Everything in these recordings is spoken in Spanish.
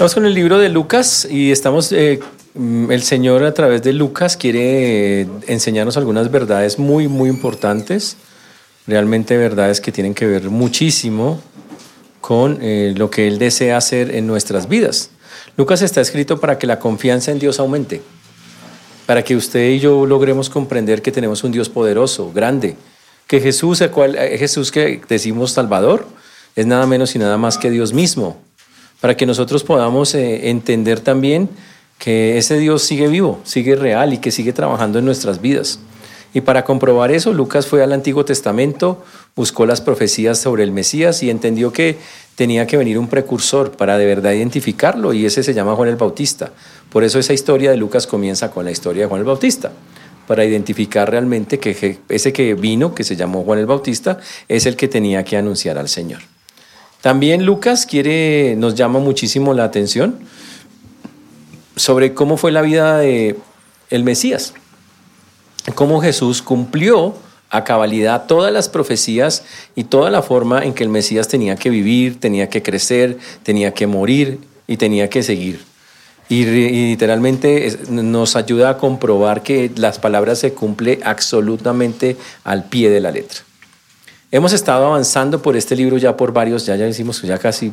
Estamos con el libro de Lucas y estamos, eh, el Señor a través de Lucas quiere eh, enseñarnos algunas verdades muy, muy importantes, realmente verdades que tienen que ver muchísimo con eh, lo que Él desea hacer en nuestras vidas. Lucas está escrito para que la confianza en Dios aumente, para que usted y yo logremos comprender que tenemos un Dios poderoso, grande, que Jesús, el cual, Jesús que decimos Salvador, es nada menos y nada más que Dios mismo para que nosotros podamos eh, entender también que ese Dios sigue vivo, sigue real y que sigue trabajando en nuestras vidas. Y para comprobar eso, Lucas fue al Antiguo Testamento, buscó las profecías sobre el Mesías y entendió que tenía que venir un precursor para de verdad identificarlo y ese se llama Juan el Bautista. Por eso esa historia de Lucas comienza con la historia de Juan el Bautista, para identificar realmente que ese que vino, que se llamó Juan el Bautista, es el que tenía que anunciar al Señor. También Lucas quiere, nos llama muchísimo la atención sobre cómo fue la vida de el Mesías, cómo Jesús cumplió a cabalidad todas las profecías y toda la forma en que el Mesías tenía que vivir, tenía que crecer, tenía que morir y tenía que seguir. Y, literalmente nos ayuda a comprobar que las palabras se cumplen absolutamente al pie de la letra. Hemos estado avanzando por este libro ya por varios, ya, ya hicimos ya casi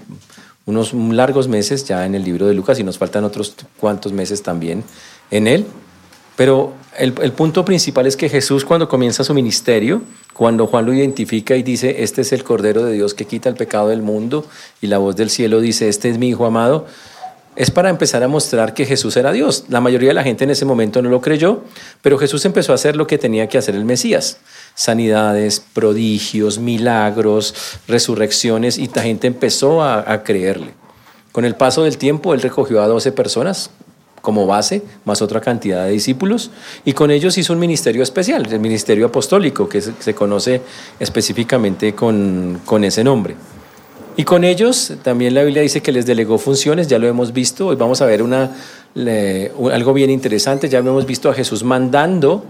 unos largos meses ya en el libro de Lucas y nos faltan otros cuantos meses también en él. Pero el, el, punto principal es que Jesús cuando comienza su ministerio, cuando Juan lo identifica y dice, este es el Cordero de Dios que quita el pecado del mundo, y la voz del cielo dice, este es mi Hijo amado, es para empezar a mostrar que Jesús era Dios. La mayoría de la gente en ese momento no lo creyó, pero Jesús empezó a hacer lo que tenía que hacer el Mesías. Sanidades, prodigios, milagros, resurrecciones, y la gente empezó a, creerle. Con el paso del tiempo, él recogió a 12 personas como base, más otra cantidad de discípulos, y con ellos hizo un ministerio especial, el ministerio apostólico, que se, conoce específicamente con, con ese nombre. Y con ellos también la Biblia dice que les delegó funciones, ya lo hemos visto, hoy vamos a ver una, algo bien interesante, ya hemos visto a Jesús mandando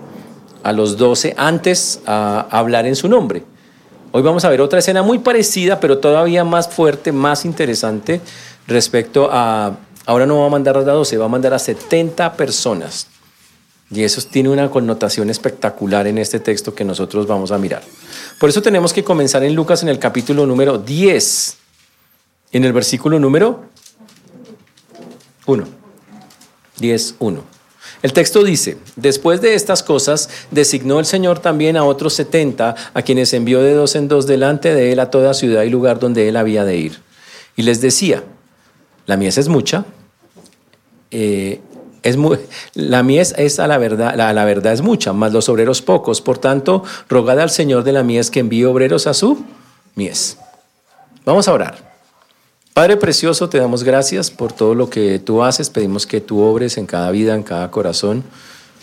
a los doce antes a, hablar en su nombre. Hoy vamos a ver otra escena muy parecida, pero todavía más fuerte, más interesante respecto a, ahora no va a mandar a 12, va a mandar a 70 personas. Y eso tiene una connotación espectacular en este texto que nosotros vamos a mirar. Por eso tenemos que comenzar en Lucas en el capítulo número 10, en el versículo número 1. 10, 1. El texto dice, después de estas cosas, designó el Señor también a otros setenta, a quienes envió de dos en dos delante de él a toda ciudad y lugar donde él había de ir. Y les decía, la mies es mucha, eh, es la mies es a la verdad, la, la, verdad es mucha, más los obreros pocos. Por tanto, rogad al Señor de la mies que envíe obreros a su mies. Vamos a orar. Padre precioso, te damos gracias por todo lo que tú haces. Pedimos que tú obres en cada vida, en cada corazón,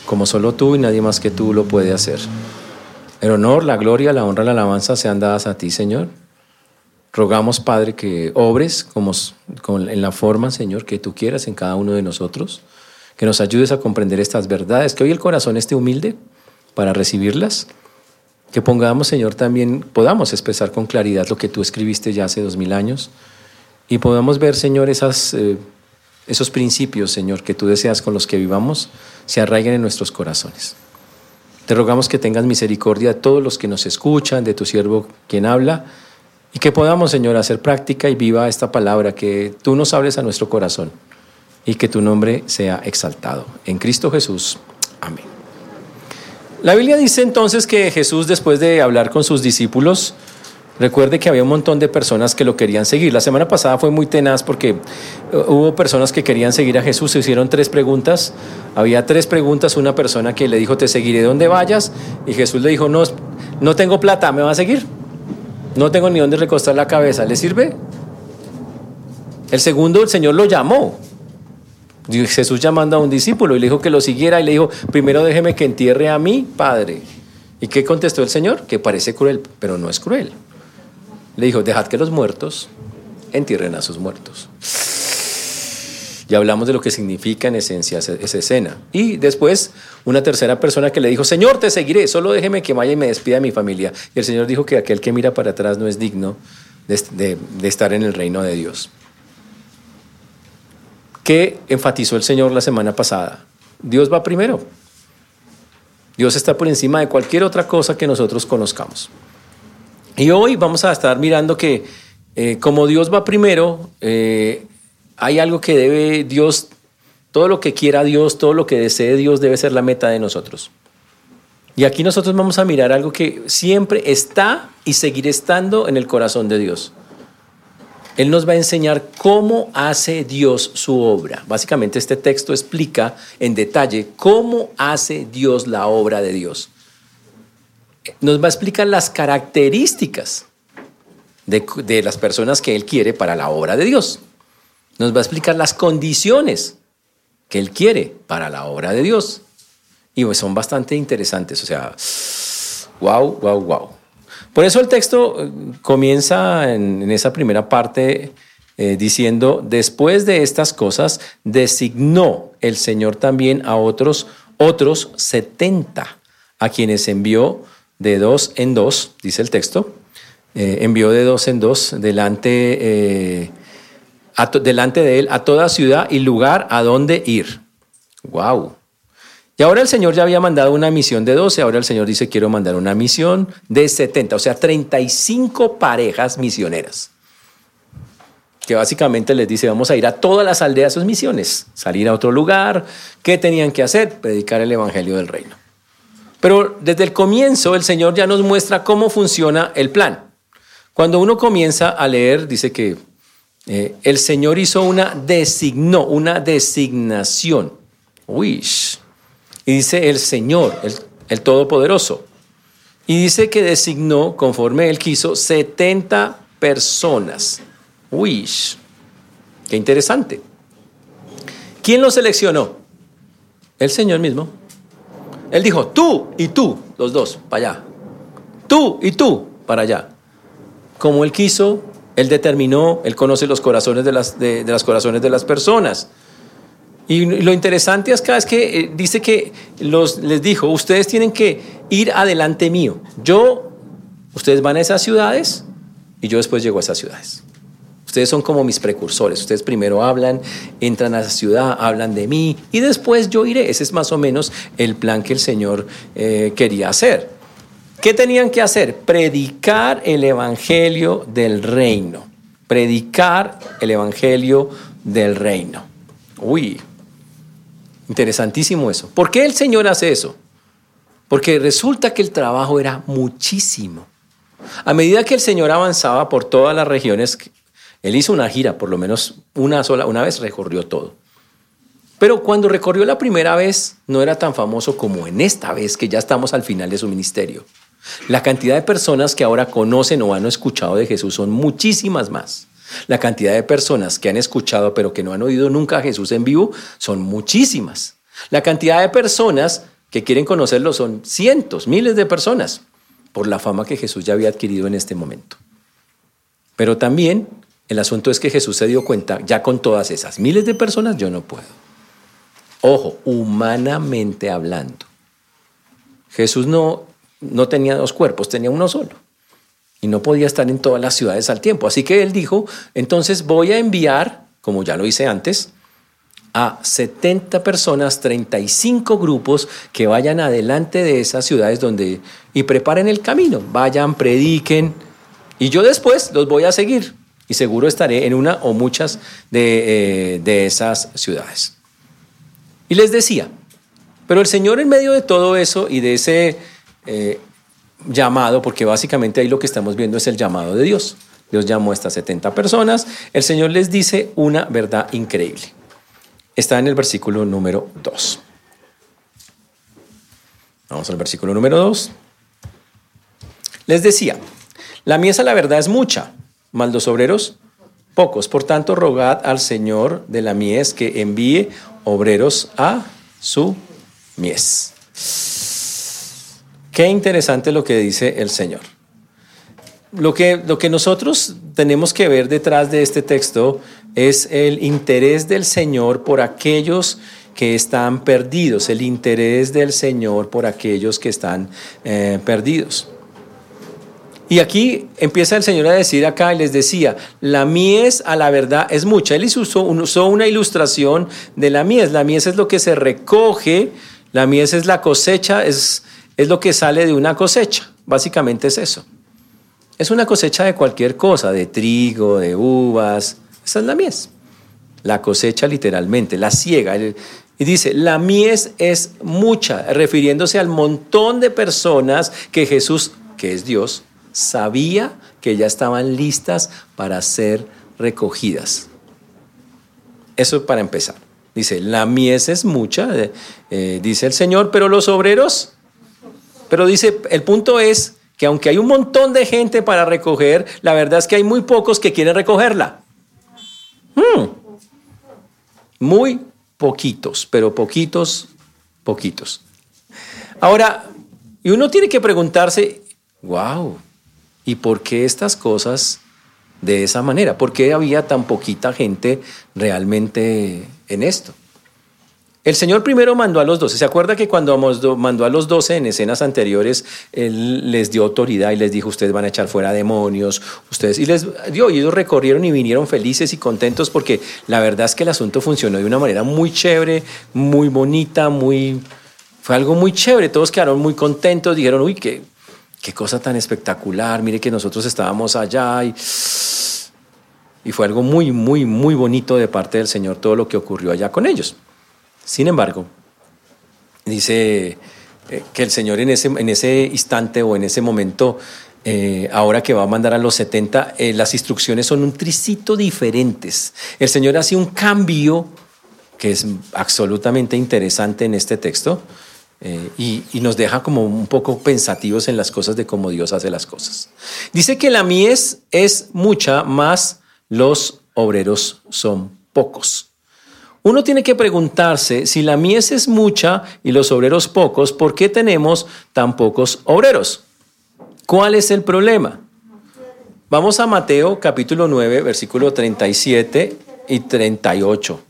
como solo tú y nadie más que tú lo puede hacer. El honor, la gloria, la honra, la alabanza sean dadas a ti, Señor. Rogamos, Padre, que obres como, en la forma, Señor, que tú quieras en cada uno de nosotros que nos ayudes a comprender estas verdades, que hoy el corazón esté humilde para recibirlas, que pongamos, Señor, también podamos expresar con claridad lo que tú escribiste ya hace dos mil años y podamos ver, Señor, esas, eh, esos principios, Señor, que tú deseas con los que vivamos, se arraiguen en nuestros corazones. Te rogamos que tengas misericordia de todos los que nos escuchan, de tu siervo quien habla, y que podamos, Señor, hacer práctica y viva esta palabra, que tú nos hables a nuestro corazón y que tu nombre sea exaltado. En Cristo Jesús. Amén. La Biblia dice entonces que Jesús, después de hablar con sus discípulos, recuerde que había un montón de personas que lo querían seguir. La semana pasada fue muy tenaz porque eh, hubo personas que querían seguir a Jesús. Se hicieron tres preguntas. Había tres preguntas. Una persona que le dijo, te seguiré donde vayas. Y Jesús le dijo, no, no tengo plata, ¿me va a seguir? No tengo ni dónde recostar la cabeza. ¿Le sirve? El segundo, el Señor lo llamó Jesús llamando a un discípulo y le dijo que lo siguiera y le dijo, primero déjeme que entierre a mi padre. ¿Y qué contestó el Señor? Que parece cruel, pero no es cruel. Le dijo, dejad que los muertos entierren a sus muertos. Ya hablamos de lo que significa en esencia esa escena. Y después una tercera persona que le dijo, Señor, te seguiré, solo déjeme que vaya y me despida de mi familia. Y el Señor dijo que aquel que mira para atrás no es digno de, de estar en el reino de Dios. ¿Qué enfatizó el Señor la semana pasada? Dios va primero. Dios está por encima de cualquier otra cosa que nosotros conozcamos. Y hoy vamos a estar mirando que eh, como Dios va primero, eh, hay algo que debe Dios, todo lo que quiera Dios, todo lo que desee Dios debe ser la meta de nosotros. Y aquí nosotros vamos a mirar algo que siempre está y seguirá estando en el corazón de Dios. Él nos va a enseñar cómo hace Dios su obra. Básicamente este texto explica en detalle cómo hace Dios la obra de Dios. Nos va a explicar las características de, las personas que Él quiere para la obra de Dios. Nos va a explicar las condiciones que Él quiere para la obra de Dios. Y pues son bastante interesantes, o sea, wow, wow, wow. Por eso el texto eh, comienza en, esa primera parte eh, diciendo, después de estas cosas, designó el Señor también a otros, otros 70, a quienes envió de dos en dos, dice el texto, eh, envió de dos en dos delante, delante de él a toda ciudad y lugar a donde ir. ¡Wow! Y ahora el Señor ya había mandado una misión de 12, ahora el Señor dice, quiero mandar una misión de 70, o sea, 35 parejas misioneras. Que básicamente les dice, vamos a ir a todas las aldeas sus misiones, salir a otro lugar. ¿Qué tenían que hacer? Predicar el Evangelio del Reino. Pero desde el comienzo el Señor ya nos muestra cómo funciona el plan. Cuando uno comienza a leer, dice que eh, el Señor hizo una designó, una designación. Wish. Y dice el Señor, el, Todopoderoso. Y dice que designó, conforme él quiso, 70 personas. Wish. Qué interesante. ¿Quién lo seleccionó? El Señor mismo. Él dijo, tú y tú, los dos, para allá. Tú y tú, para allá como Él quiso, Él determinó, Él conoce los corazones de las, de, las corazones de las personas. Y lo interesante acá es que eh, dice que los, les dijo, ustedes tienen que ir adelante mío. Yo, ustedes van a esas ciudades y yo después llego a esas ciudades. Ustedes son como mis precursores. Ustedes primero hablan, entran a esa ciudad, hablan de mí y después yo iré. Ese es más o menos el plan que el Señor eh, quería hacer. ¿Qué tenían que hacer? Predicar el Evangelio del reino. Predicar el Evangelio del reino. Uy, interesantísimo eso. ¿Por qué el Señor hace eso? Porque resulta que el trabajo era muchísimo. A medida que el Señor avanzaba por todas las regiones, él hizo una gira, por lo menos una sola, una vez recorrió todo. Pero cuando recorrió la primera vez, no era tan famoso como en esta vez, que ya estamos al final de su ministerio. La cantidad de personas que ahora conocen o han escuchado de Jesús son muchísimas más. La cantidad de personas que han escuchado pero que no han oído nunca a Jesús en vivo son muchísimas. La cantidad de personas que quieren conocerlo son cientos, miles de personas por la fama que Jesús ya había adquirido en este momento. Pero también el asunto es que Jesús se dio cuenta, ya con todas esas miles de personas yo no puedo. Ojo, humanamente hablando. Jesús no no tenía dos cuerpos, tenía uno solo. Y no podía estar en todas las ciudades al tiempo. Así que él dijo, entonces voy a enviar, como ya lo hice antes, a 70 personas, 35 grupos que vayan adelante de esas ciudades donde y preparen el camino, vayan, prediquen y yo después los voy a seguir y seguro estaré en una o muchas de, eh, esas ciudades. Y les decía, pero el Señor en medio de todo eso y de ese eh, llamado, porque básicamente ahí lo que estamos viendo es el llamado de Dios. Dios llamó a estas 70 personas, el Señor les dice una verdad increíble. Está en el versículo número 2. Vamos al versículo número 2. Les decía, la mies la verdad es mucha, mas los obreros pocos. Por tanto, rogad al Señor de la mies que envíe obreros a su mies. Qué interesante lo que dice el Señor. Lo que, lo que nosotros tenemos que ver detrás de este texto es el interés del Señor por aquellos que están perdidos, el interés del Señor por aquellos que están eh, perdidos. Y aquí empieza el Señor a decir acá y les decía, la mies a la verdad es mucha. Él usó, usó una ilustración de la mies. La mies es lo que se recoge, la mies es la cosecha, es, es lo que sale de una cosecha. Básicamente es eso. Es una cosecha de cualquier cosa, de trigo, de uvas. Esa es la mies. La cosecha literalmente, la ciega. Y dice, la mies es mucha, refiriéndose al montón de personas que Jesús, que es Dios, sabía que ya estaban listas para ser recogidas. Eso para empezar. Dice, la mies es mucha, eh, dice el Señor, pero los obreros, pero dice, el punto es que aunque hay un montón de gente para recoger, la verdad es que hay muy pocos que quieren recogerla. Hmm. Muy poquitos, pero poquitos, poquitos. Ahora, y uno tiene que preguntarse, wow, ¿y por qué estas cosas de esa manera? ¿Por qué había tan poquita gente realmente en esto? El Señor primero mandó a los doce. ¿Se acuerda que cuando mandó a los doce en escenas anteriores, Él les dio autoridad y les dijo, ustedes van a echar fuera demonios, ustedes, y les dio, y ellos recorrieron y vinieron felices y contentos porque la verdad es que el asunto funcionó de una manera muy chévere, muy bonita, muy, fue algo muy chévere, todos quedaron muy contentos, dijeron, uy, qué, qué cosa tan espectacular, mire que nosotros estábamos allá y... Y fue algo muy, muy, muy bonito de parte del Señor todo lo que ocurrió allá con ellos. Sin embargo, dice eh, que el Señor en ese, en ese instante o en ese momento, eh, ahora que va a mandar a los 70, eh, las instrucciones son un tricito diferentes. El Señor hace un cambio que es absolutamente interesante en este texto y, y, nos deja como un poco pensativos en las cosas de cómo Dios hace las cosas. Dice que la mies es mucha, más los obreros son pocos. Uno tiene que preguntarse, si la mies es mucha y los obreros pocos, ¿por qué tenemos tan pocos obreros? ¿Cuál es el problema? Vamos a Mateo capítulo 9, versículo 37 y 38.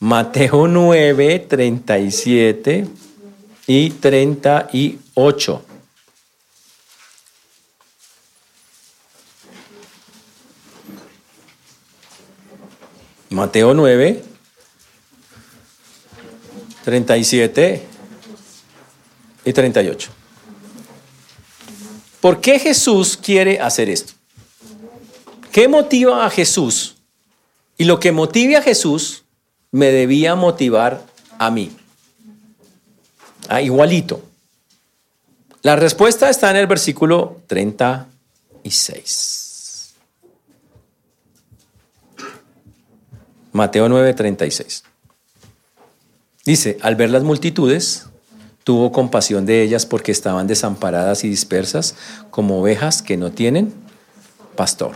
Mateo 9, 37 y 38. Mateo 9, 37 y 38. ¿Por qué Jesús quiere hacer esto? ¿Qué motiva a Jesús? Y lo que motive a Jesús me debía motivar a mí. Ah, igualito. La respuesta está en el versículo 36. Mateo 9, 36. Dice, al ver las multitudes, tuvo compasión de ellas porque estaban desamparadas y dispersas como ovejas que no tienen pastor.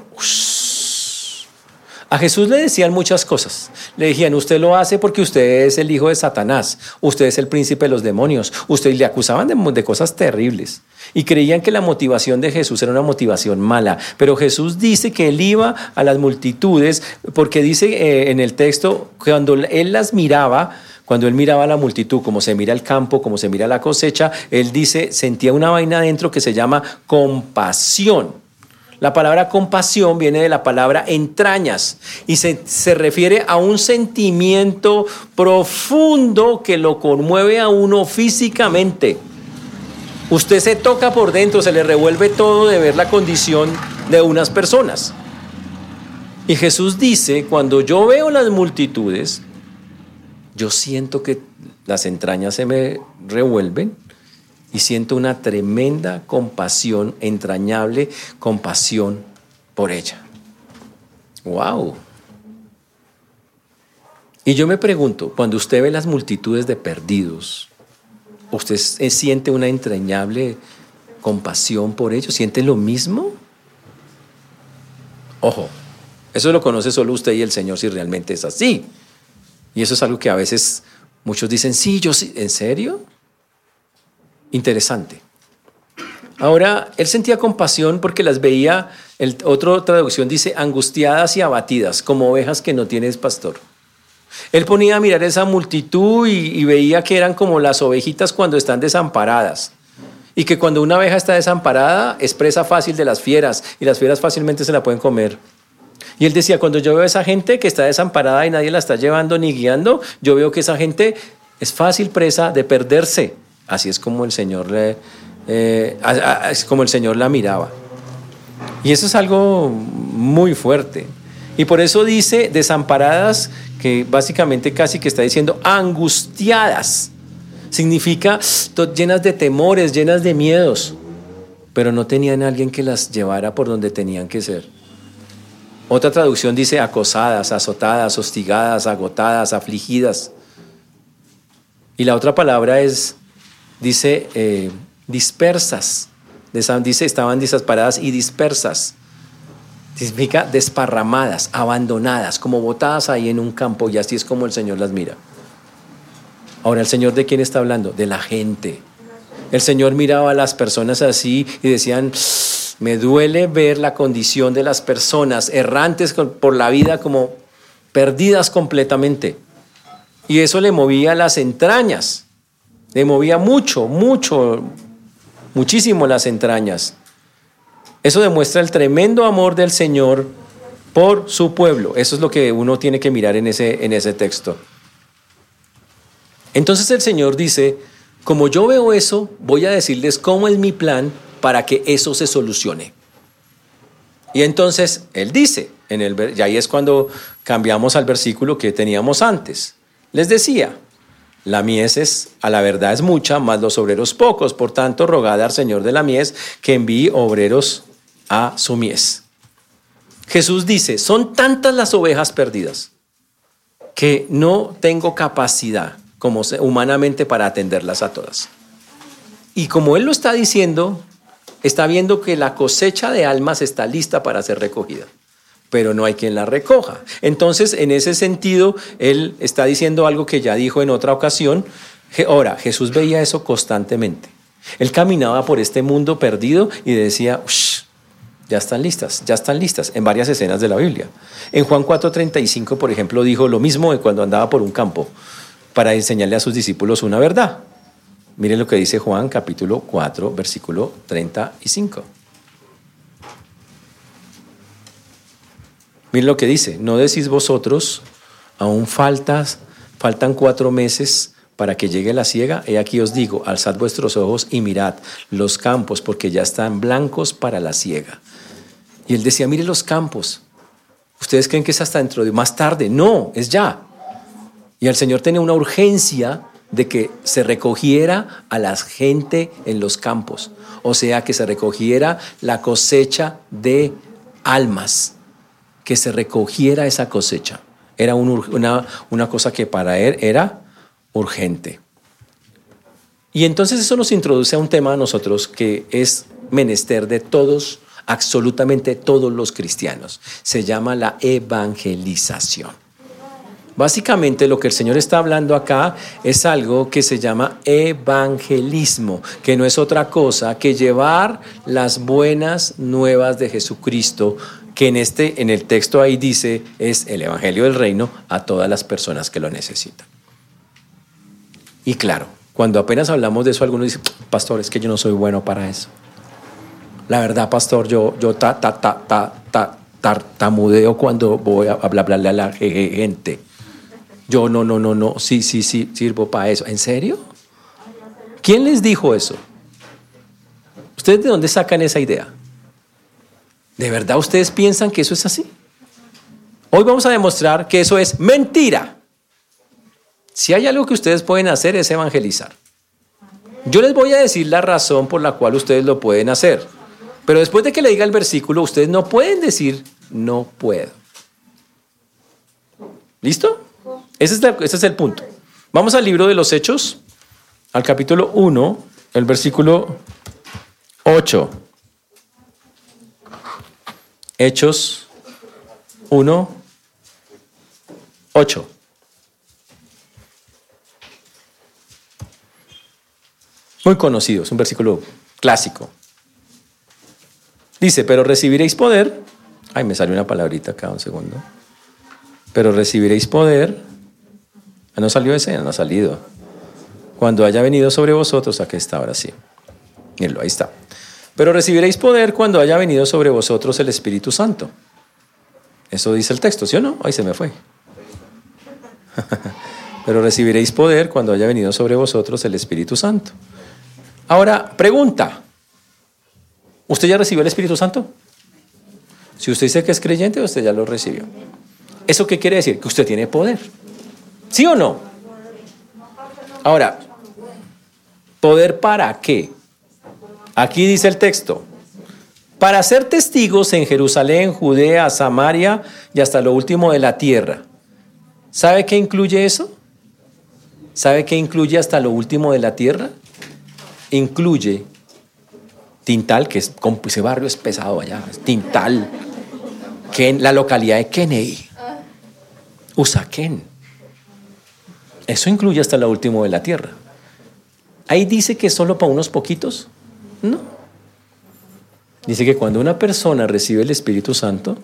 A Jesús le decían muchas cosas. Le decían, usted lo hace porque usted es el hijo de Satanás, usted es el príncipe de los demonios, usted le acusaban de, cosas terribles y creían que la motivación de Jesús era una motivación mala. Pero Jesús dice que él iba a las multitudes porque dice eh, en el texto, cuando él las miraba, cuando él miraba a la multitud, como se mira el campo, como se mira la cosecha, él dice, sentía una vaina adentro que se llama compasión. La palabra compasión viene de la palabra entrañas y se, se, refiere a un sentimiento profundo que lo conmueve a uno físicamente. Usted se toca por dentro, se le revuelve todo de ver la condición de unas personas. Y Jesús dice, cuando yo veo las multitudes, yo siento que las entrañas se me revuelven y siento una tremenda compasión, entrañable compasión por ella. ¡Wow! Y yo me pregunto, cuando usted ve las multitudes de perdidos, ¿usted siente una entrañable compasión por ellos? ¿Siente lo mismo? Ojo, Eso lo conoce solo usted y el Señor si realmente es así. Y eso es algo que a veces muchos dicen, sí, yo sí, ¿en serio? Interesante. Ahora, él sentía compasión porque las veía, el, otra traducción dice, angustiadas y abatidas, como ovejas que no tienes pastor. Él ponía a mirar esa multitud y, veía que eran como las ovejitas cuando están desamparadas. Y que cuando una oveja está desamparada es presa fácil de las fieras y las fieras fácilmente se la pueden comer. Y él decía, cuando yo veo a esa gente que está desamparada y nadie la está llevando ni guiando, yo veo que esa gente es fácil presa de perderse. Así es como el Señor le, eh, como el Señor la miraba. Y eso es algo muy fuerte. Y por eso dice desamparadas, que básicamente casi que está diciendo angustiadas. Significa llenas de temores, llenas de miedos, pero no tenían alguien que las llevara por donde tenían que ser. Otra traducción dice acosadas, azotadas, hostigadas, agotadas, afligidas. Y la otra palabra es, dice, eh, dispersas. Dice, estaban desamparadas y dispersas. Significa desparramadas, abandonadas, como botadas ahí en un campo y así es como el Señor las mira. Ahora, ¿el Señor de quién está hablando? De la gente. El Señor miraba a las personas así y decían, me duele ver la condición de las personas errantes por la vida como perdidas completamente. Y eso le movía las entrañas, le movía mucho, mucho, muchísimo las entrañas. Eso demuestra el tremendo amor del Señor por su pueblo. Eso es lo que uno tiene que mirar en ese, en ese texto. Entonces el Señor dice, como yo veo eso, voy a decirles cómo es mi plan para que eso se solucione. Y entonces Él dice, en el, y ahí es cuando cambiamos al versículo que teníamos antes. Les decía, la mies es, a la verdad es mucha, más los obreros pocos. Por tanto, rogad al Señor de la mies que envíe obreros a su mies. Jesús dice, son tantas las ovejas perdidas que no tengo capacidad como humanamente para atenderlas a todas. Y como Él lo está diciendo, está viendo que la cosecha de almas está lista para ser recogida, pero no hay quien la recoja. Entonces, en ese sentido, Él está diciendo algo que ya dijo en otra ocasión. Ahora, Jesús veía eso constantemente. Él caminaba por este mundo perdido y decía, ya están listas, ya están listas, en varias escenas de la Biblia. En Juan 4:35, por ejemplo, dijo lo mismo de cuando andaba por un campo para enseñarle a sus discípulos una verdad. Miren lo que dice Juan capítulo 4, versículo 35. Miren lo que dice, no decís vosotros, aún faltas, faltan cuatro meses para que llegue la siega, he aquí os digo, alzad vuestros ojos y mirad los campos, porque ya están blancos para la siega. Y él decía, mire los campos. ¿Ustedes creen que es hasta dentro de más tarde? No, es ya. Y el Señor tenía una urgencia de que se recogiera a la gente en los campos. O sea, que se recogiera la cosecha de almas. Que se recogiera esa cosecha. Era una, una cosa que para él era urgente. Y entonces eso nos introduce a un tema a nosotros que es menester de todos absolutamente todos los cristianos. Se llama la evangelización. Básicamente lo que el Señor está hablando acá es algo que se llama evangelismo, que no es otra cosa que llevar las buenas nuevas de Jesucristo, que en este en el texto ahí dice es el evangelio del reino a todas las personas que lo necesitan. Y claro, cuando apenas hablamos de eso algunos dicen, "Pastor, es que yo no soy bueno para eso." La verdad, pastor, yo, yo ta, ta, ta, ta, ta, tartamudeo cuando voy a hablarle a la gente. Yo no, no, no, no, sí, sí, sí, sirvo para eso. ¿En serio? ¿Quién les dijo eso? ¿Ustedes de dónde sacan esa idea? ¿De verdad ustedes piensan que eso es así? Hoy vamos a demostrar que eso es mentira. Si hay algo que ustedes pueden hacer es evangelizar. Yo les voy a decir la razón por la cual ustedes lo pueden hacer. Pero después de que le diga el versículo, ustedes no pueden decir, no puedo. ¿Listo? Ese es, el punto. Vamos al libro de los Hechos, al capítulo 1, el versículo 8. Hechos 1, 8. Muy conocido, es un versículo clásico. Dice, pero recibiréis poder. Ay, me salió una palabrita acá, un segundo. Pero recibiréis poder. Ah, no salió ese, no ha salido. Cuando haya venido sobre vosotros, aquí está, ahora sí. Mírenlo, ahí está. Pero recibiréis poder cuando haya venido sobre vosotros el Espíritu Santo. Eso dice el texto, ¿sí o no? Ahí se me fue. Pero recibiréis poder cuando haya venido sobre vosotros el Espíritu Santo. Ahora, pregunta. ¿Usted ya recibió el Espíritu Santo? Si usted dice que es creyente, usted ya lo recibió. ¿Eso qué quiere decir? Que usted tiene poder. ¿Sí o no? Ahora, ¿poder para qué? Aquí dice el texto, para ser testigos en Jerusalén, Judea, Samaria y hasta lo último de la tierra. ¿Sabe qué incluye eso? ¿Sabe qué incluye hasta lo último de la tierra? Incluye Tintal, que es, ese barrio es pesado allá, Tintal, Ken, la localidad de Kennedy, Usaquén. Eso incluye hasta lo último de la tierra. Ahí dice que solo para unos poquitos. No. Dice que cuando una persona recibe el Espíritu Santo,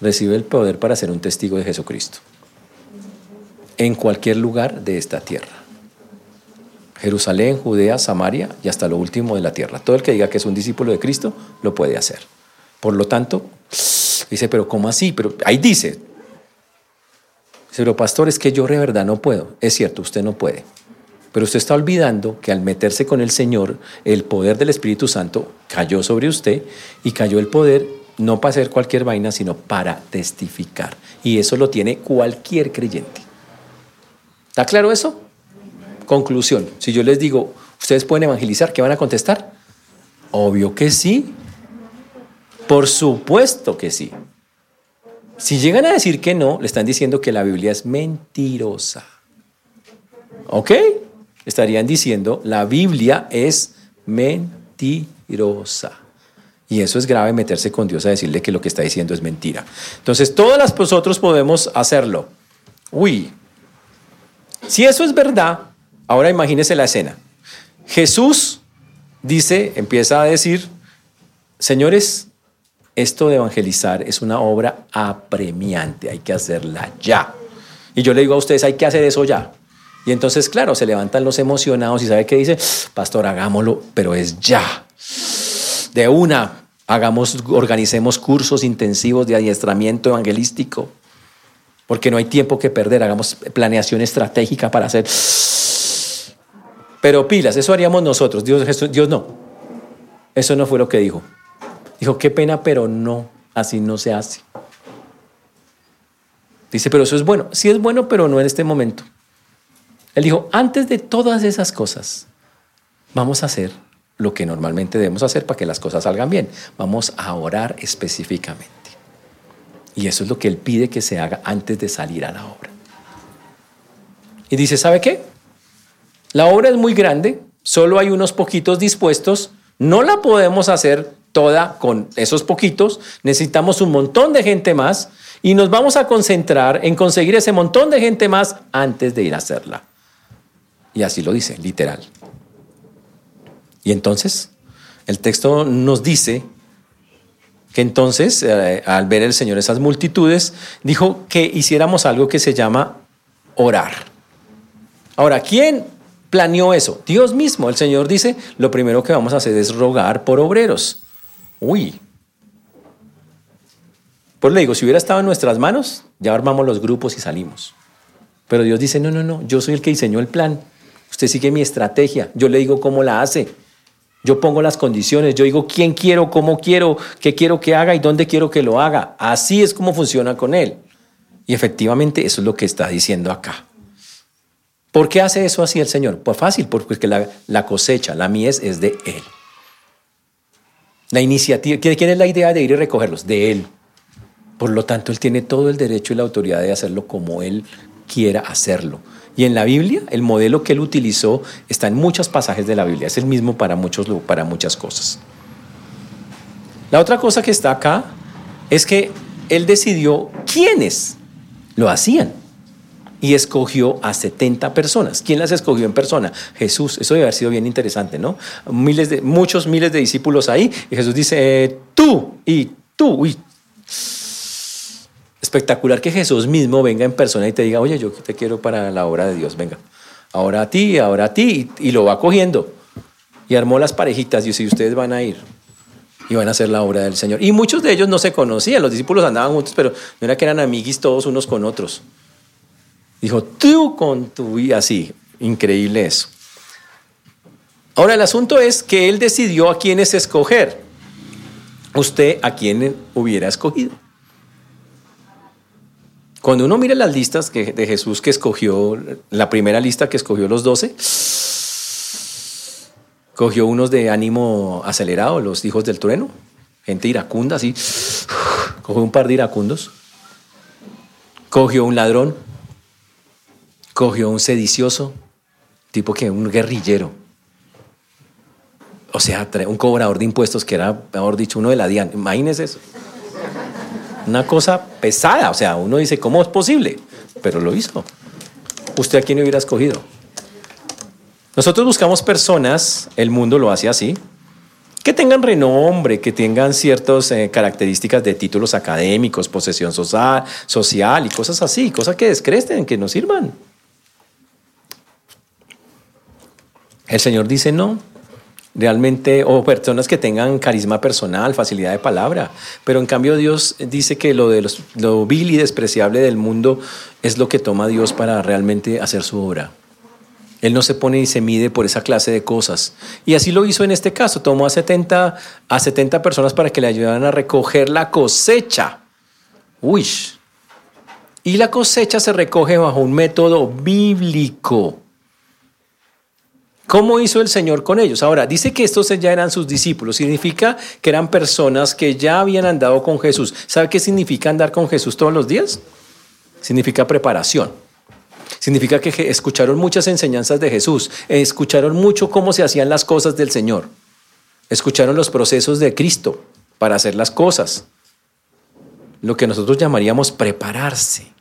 recibe el poder para ser un testigo de Jesucristo. En cualquier lugar de esta tierra. Jerusalén, Judea, Samaria y hasta lo último de la tierra. Todo el que diga que es un discípulo de Cristo lo puede hacer. Por lo tanto, dice, pero ¿cómo así? Pero ahí dice, dice, pero pastor, es que yo de verdad no puedo. Es cierto, usted no puede. Pero usted está olvidando que al meterse con el Señor, el poder del Espíritu Santo cayó sobre usted y cayó el poder no para hacer cualquier vaina, sino para testificar. Y eso lo tiene cualquier creyente. ¿Está claro eso? Conclusión, si yo les digo, ¿ustedes pueden evangelizar? ¿Qué van a contestar? Obvio que sí. Por supuesto que sí. Si llegan a decir que no, le están diciendo que la Biblia es mentirosa. ¿Ok? Estarían diciendo, la Biblia es mentirosa. Y eso es grave meterse con Dios a decirle que lo que está diciendo es mentira. Entonces, todas nosotros podemos hacerlo. Uy, si eso es verdad, Ahora imagínese la escena. Jesús dice, empieza a decir, señores, esto de evangelizar es una obra apremiante, hay que hacerla ya. Y yo le digo a ustedes, hay que hacer eso ya. Y entonces, claro, se levantan los emocionados y sabe qué dice, pastor, hagámoslo, pero es ya. De una, hagamos, organicemos cursos intensivos de adiestramiento evangelístico, porque no hay tiempo que perder, hagamos planeación estratégica para hacer pero pilas, eso haríamos nosotros. Dios, Dios no. Eso no fue lo que dijo. Dijo, qué pena, pero no, así no se hace. Dice, pero eso es bueno. Sí es bueno, pero no en este momento. Él dijo, antes de todas esas cosas, vamos a hacer lo que normalmente debemos hacer para que las cosas salgan bien. Vamos a orar específicamente. Y eso es lo que él pide que se haga antes de salir a la obra. Y dice, ¿sabe qué? La obra es muy grande, solo hay unos poquitos dispuestos, no la podemos hacer toda con esos poquitos, necesitamos un montón de gente más y nos vamos a concentrar en conseguir ese montón de gente más antes de ir a hacerla. Y así lo dice, literal. Y entonces, el texto nos dice que entonces, eh, al ver el Señor esas multitudes, dijo que hiciéramos algo que se llama orar. Ahora, ¿quién planeó eso? Dios mismo. El Señor dice, lo primero que vamos a hacer es rogar por obreros. Uy. Pues le digo, si hubiera estado en nuestras manos, ya armamos los grupos y salimos. Pero Dios dice, no, no, no, yo soy el que diseñó el plan. Usted sigue mi estrategia. Yo le digo cómo la hace. Yo pongo las condiciones, yo digo quién quiero, cómo quiero, qué quiero que haga y dónde quiero que lo haga. Así es como funciona con él. Y efectivamente eso es lo que está diciendo acá. ¿Por qué hace eso así el Señor? Pues fácil, porque la, cosecha, la mies es de Él. La iniciativa, ¿quién es la idea de ir y recogerlos? De Él. Por lo tanto, Él tiene todo el derecho y la autoridad de hacerlo como Él quiera hacerlo. Y en la Biblia, el modelo que Él utilizó está en muchos pasajes de la Biblia. Es el mismo para, muchos, para muchas cosas. La otra cosa que está acá es que Él decidió quiénes lo hacían y escogió a 70 personas. ¿Quién las escogió en persona? Jesús. Eso debe haber sido bien interesante, ¿no? Miles muchos miles de discípulos ahí y Jesús dice, eh, tú y tú. Espectacular que Jesús mismo venga en persona y te diga, oye, yo te quiero para la obra de Dios, venga. Ahora a ti, ahora a ti, y, y lo va cogiendo. Y armó las parejitas y dice, ustedes van a ir y van a hacer la obra del Señor. Y muchos de ellos no se conocían, los discípulos andaban juntos, pero no era que eran amiguis todos unos con otros. Dijo, tú con tu y así. Increíble eso. Ahora el asunto es que él decidió a quiénes escoger. ¿Usted a quién hubiera escogido? Cuando uno mira las listas de Jesús que escogió, la primera lista que escogió los doce, cogió unos de ánimo acelerado, los hijos del trueno, gente iracunda, así, cogió un par de iracundos, cogió un ladrón, cogió un sedicioso, tipo que un guerrillero. O sea, un cobrador de impuestos que era, mejor dicho, uno de la DIAN. Imagínese eso. Una cosa pesada. O sea, uno dice, ¿cómo es posible? Pero lo hizo. ¿Usted a quién hubiera escogido? Nosotros buscamos personas, el mundo lo hace así, que tengan renombre, que tengan ciertas eh, características de títulos académicos, posesión social, social y cosas así, cosas que descresten, que nos sirvan. El Señor dice no. Realmente, o personas que tengan carisma personal, facilidad de palabra. Pero en cambio Dios dice que lo de lo vil y despreciable del mundo es lo que toma Dios para realmente hacer su obra. Él no se pone y se mide por esa clase de cosas. Y así lo hizo en este caso. Tomó a 70, a 70 personas para que le ayudaran a recoger la cosecha. Uy. Y la cosecha se recoge bajo un método bíblico. ¿Cómo hizo el Señor con ellos? Ahora, dice que estos ya eran sus discípulos. Significa que eran personas que ya habían andado con Jesús. ¿Sabe qué significa andar con Jesús todos los días? Significa preparación. Significa que escucharon muchas enseñanzas de Jesús. Escucharon mucho cómo se hacían las cosas del Señor. Escucharon los procesos de Cristo para hacer las cosas. Lo que nosotros llamaríamos prepararse.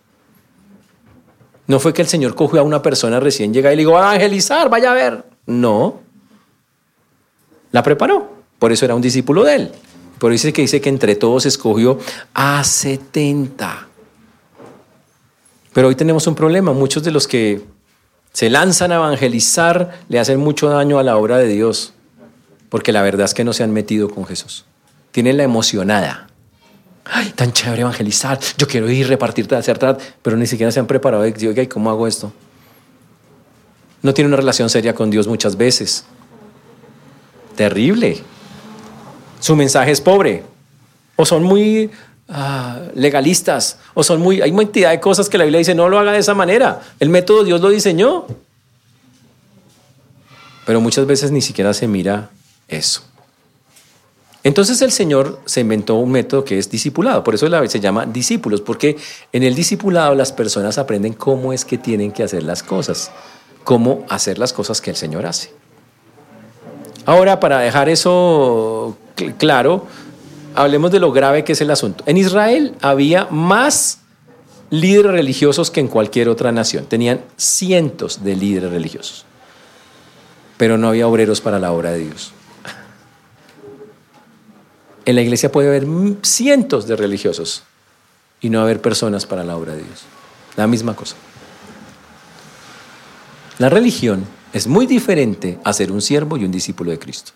No fue que el Señor cogió a una persona recién llegada y le dijo, a evangelizar, vaya a ver. No. La preparó. Por eso era un discípulo de él. Por eso es que dice que entre todos escogió a 70. Pero hoy tenemos un problema. Muchos de los que se lanzan a evangelizar le hacen mucho daño a la obra de Dios. Porque la verdad es que no se han metido con Jesús. Tienen la emocionada. Ay, tan chévere evangelizar. Yo quiero ir, repartir, hacer, pero ni siquiera se han preparado. ¿y cómo hago esto? No tiene una relación seria con Dios muchas veces. Terrible. Su mensaje es pobre. O son muy ah, legalistas. O son muy... Hay cantidad de cosas que la Biblia dice, no lo haga de esa manera. El método Dios lo diseñó. Pero muchas veces ni siquiera se mira eso. Entonces el Señor se inventó un método que es discipulado, por eso se llama discípulos, porque en el discipulado las personas aprenden cómo es que tienen que hacer las cosas cómo hacer las cosas que el Señor hace. Ahora, para dejar eso claro, hablemos de lo grave que es el asunto. En Israel había más líderes religiosos que en cualquier otra nación. Tenían cientos de líderes religiosos, pero no había obreros para la obra de Dios. En la iglesia puede haber cientos de religiosos y no haber personas para la obra de Dios. La misma cosa. La religión es muy diferente a ser un siervo y un discípulo de Cristo.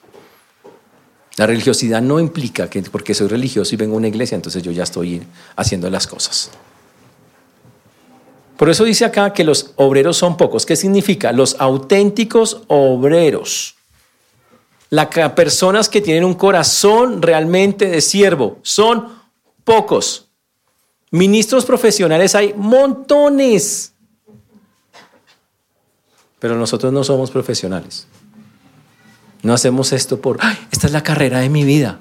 La religiosidad no implica que porque soy religioso y vengo a una iglesia, entonces yo ya estoy haciendo las cosas. Por eso dice acá que los obreros son pocos. ¿Qué significa? Los auténticos obreros. Las personas que tienen un corazón realmente de siervo son pocos. Ministros profesionales hay montones. Pero nosotros no somos profesionales. No hacemos esto por, esta es la carrera de mi vida.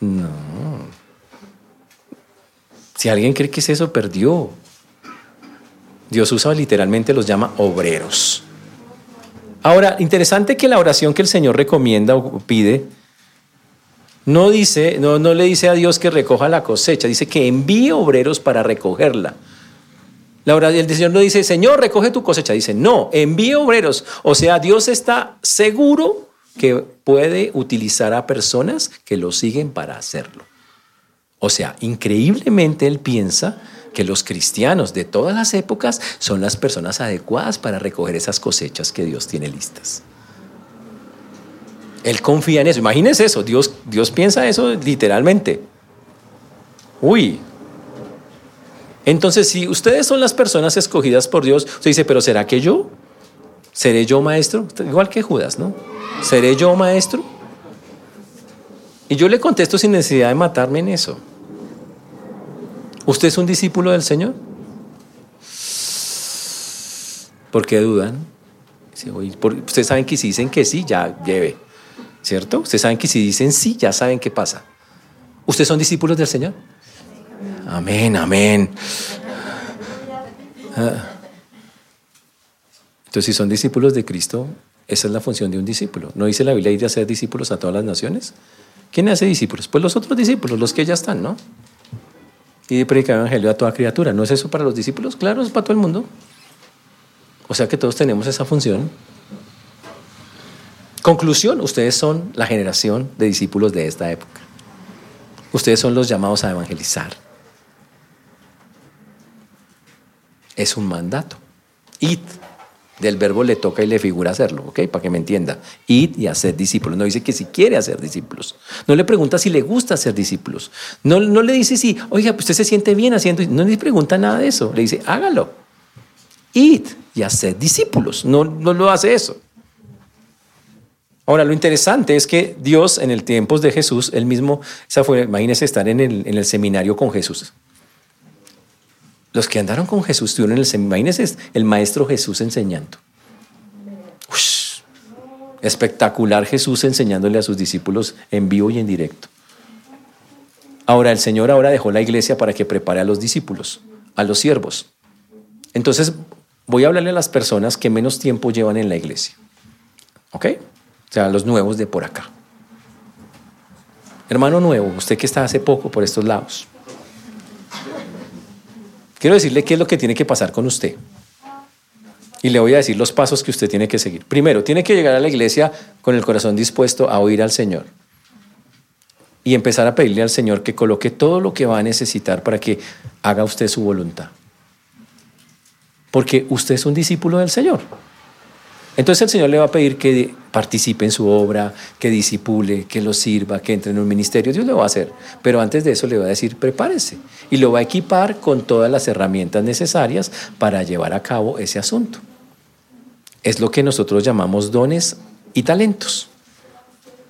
No. Si alguien cree que es eso, perdió. Dios usa literalmente, los llama obreros. Ahora, interesante que la oración que el Señor recomienda o pide No dice, no, no le dice a Dios que recoja la cosecha, dice que envíe obreros para recogerla. La el Señor no dice, Señor, recoge tu cosecha. Dice, no, envíe obreros. O sea, Dios está seguro que puede utilizar a personas que lo siguen para hacerlo. O sea, increíblemente Él piensa que los cristianos de todas las épocas son las personas adecuadas para recoger esas cosechas que Dios tiene listas. Él confía en eso. Imagínense eso. Dios, Dios piensa eso literalmente. Uy. Entonces, si ustedes son las personas escogidas por Dios, usted dice, pero ¿será que yo? ¿Seré yo maestro? Igual que Judas, ¿no? ¿Seré yo maestro? Y yo le contesto sin necesidad de matarme en eso. ¿Usted es un discípulo del Señor? ¿Por qué dudan? Ustedes saben que si dicen que sí, ya lleve. ¿Cierto? Ustedes saben que si dicen sí, ya saben qué pasa. ¿Ustedes son discípulos del Señor? Amén, amén. Ah. Entonces, si son discípulos de Cristo, esa es la función de un discípulo. ¿No dice la Biblia ir a hacer discípulos a todas las naciones? ¿Quién hace discípulos? Pues los otros discípulos, los que ya están, ¿no? y predicar el evangelio a toda criatura. ¿No es eso para los discípulos? Claro, es para todo el mundo. O sea que todos tenemos esa función. Conclusión, ustedes son la generación de discípulos de esta época. Ustedes son los llamados a evangelizar. Es un mandato. Id del verbo le toca y le figura hacerlo, ¿ok? Para que me entienda. Ir y hacer discípulos. No dice que si quiere hacer discípulos. No le pregunta si le gusta hacer discípulos. No, no le dice si, oiga, pues usted se siente bien haciendo. No le pregunta nada de eso. Le dice, hágalo. Id y hacer discípulos. No, no lo hace eso. Ahora, lo interesante es que Dios en el tiempos de Jesús, él mismo, esa fue, imagínese estar en el, en el seminario con Jesús. Los que andaron con Jesús estuvieron en el. Imagínense el maestro Jesús enseñando. espectacular Jesús enseñándole a sus discípulos en vivo y en directo. Ahora, el Señor ahora dejó la iglesia para que prepare a los discípulos, a los siervos. Entonces, voy a hablarle a las personas que menos tiempo llevan en la iglesia. ¿Ok? O sea, los nuevos de por acá. Hermano nuevo, usted que está hace poco por estos lados. Quiero decirle qué es lo que tiene que pasar con usted. Y le voy a decir los pasos que usted tiene que seguir. Primero, tiene que llegar a la iglesia con el corazón dispuesto a oír al Señor. Y empezar a pedirle al Señor que coloque todo lo que va a necesitar para que haga usted su voluntad. Porque usted es un discípulo del Señor. Entonces el Señor le va a pedir que participe en su obra, que disipule, que lo sirva, que entre en un ministerio. Dios lo va a hacer. Pero antes de eso le va a decir, prepárese. Y lo va a equipar con todas las herramientas necesarias para llevar a cabo ese asunto. Es lo que nosotros llamamos dones y talentos.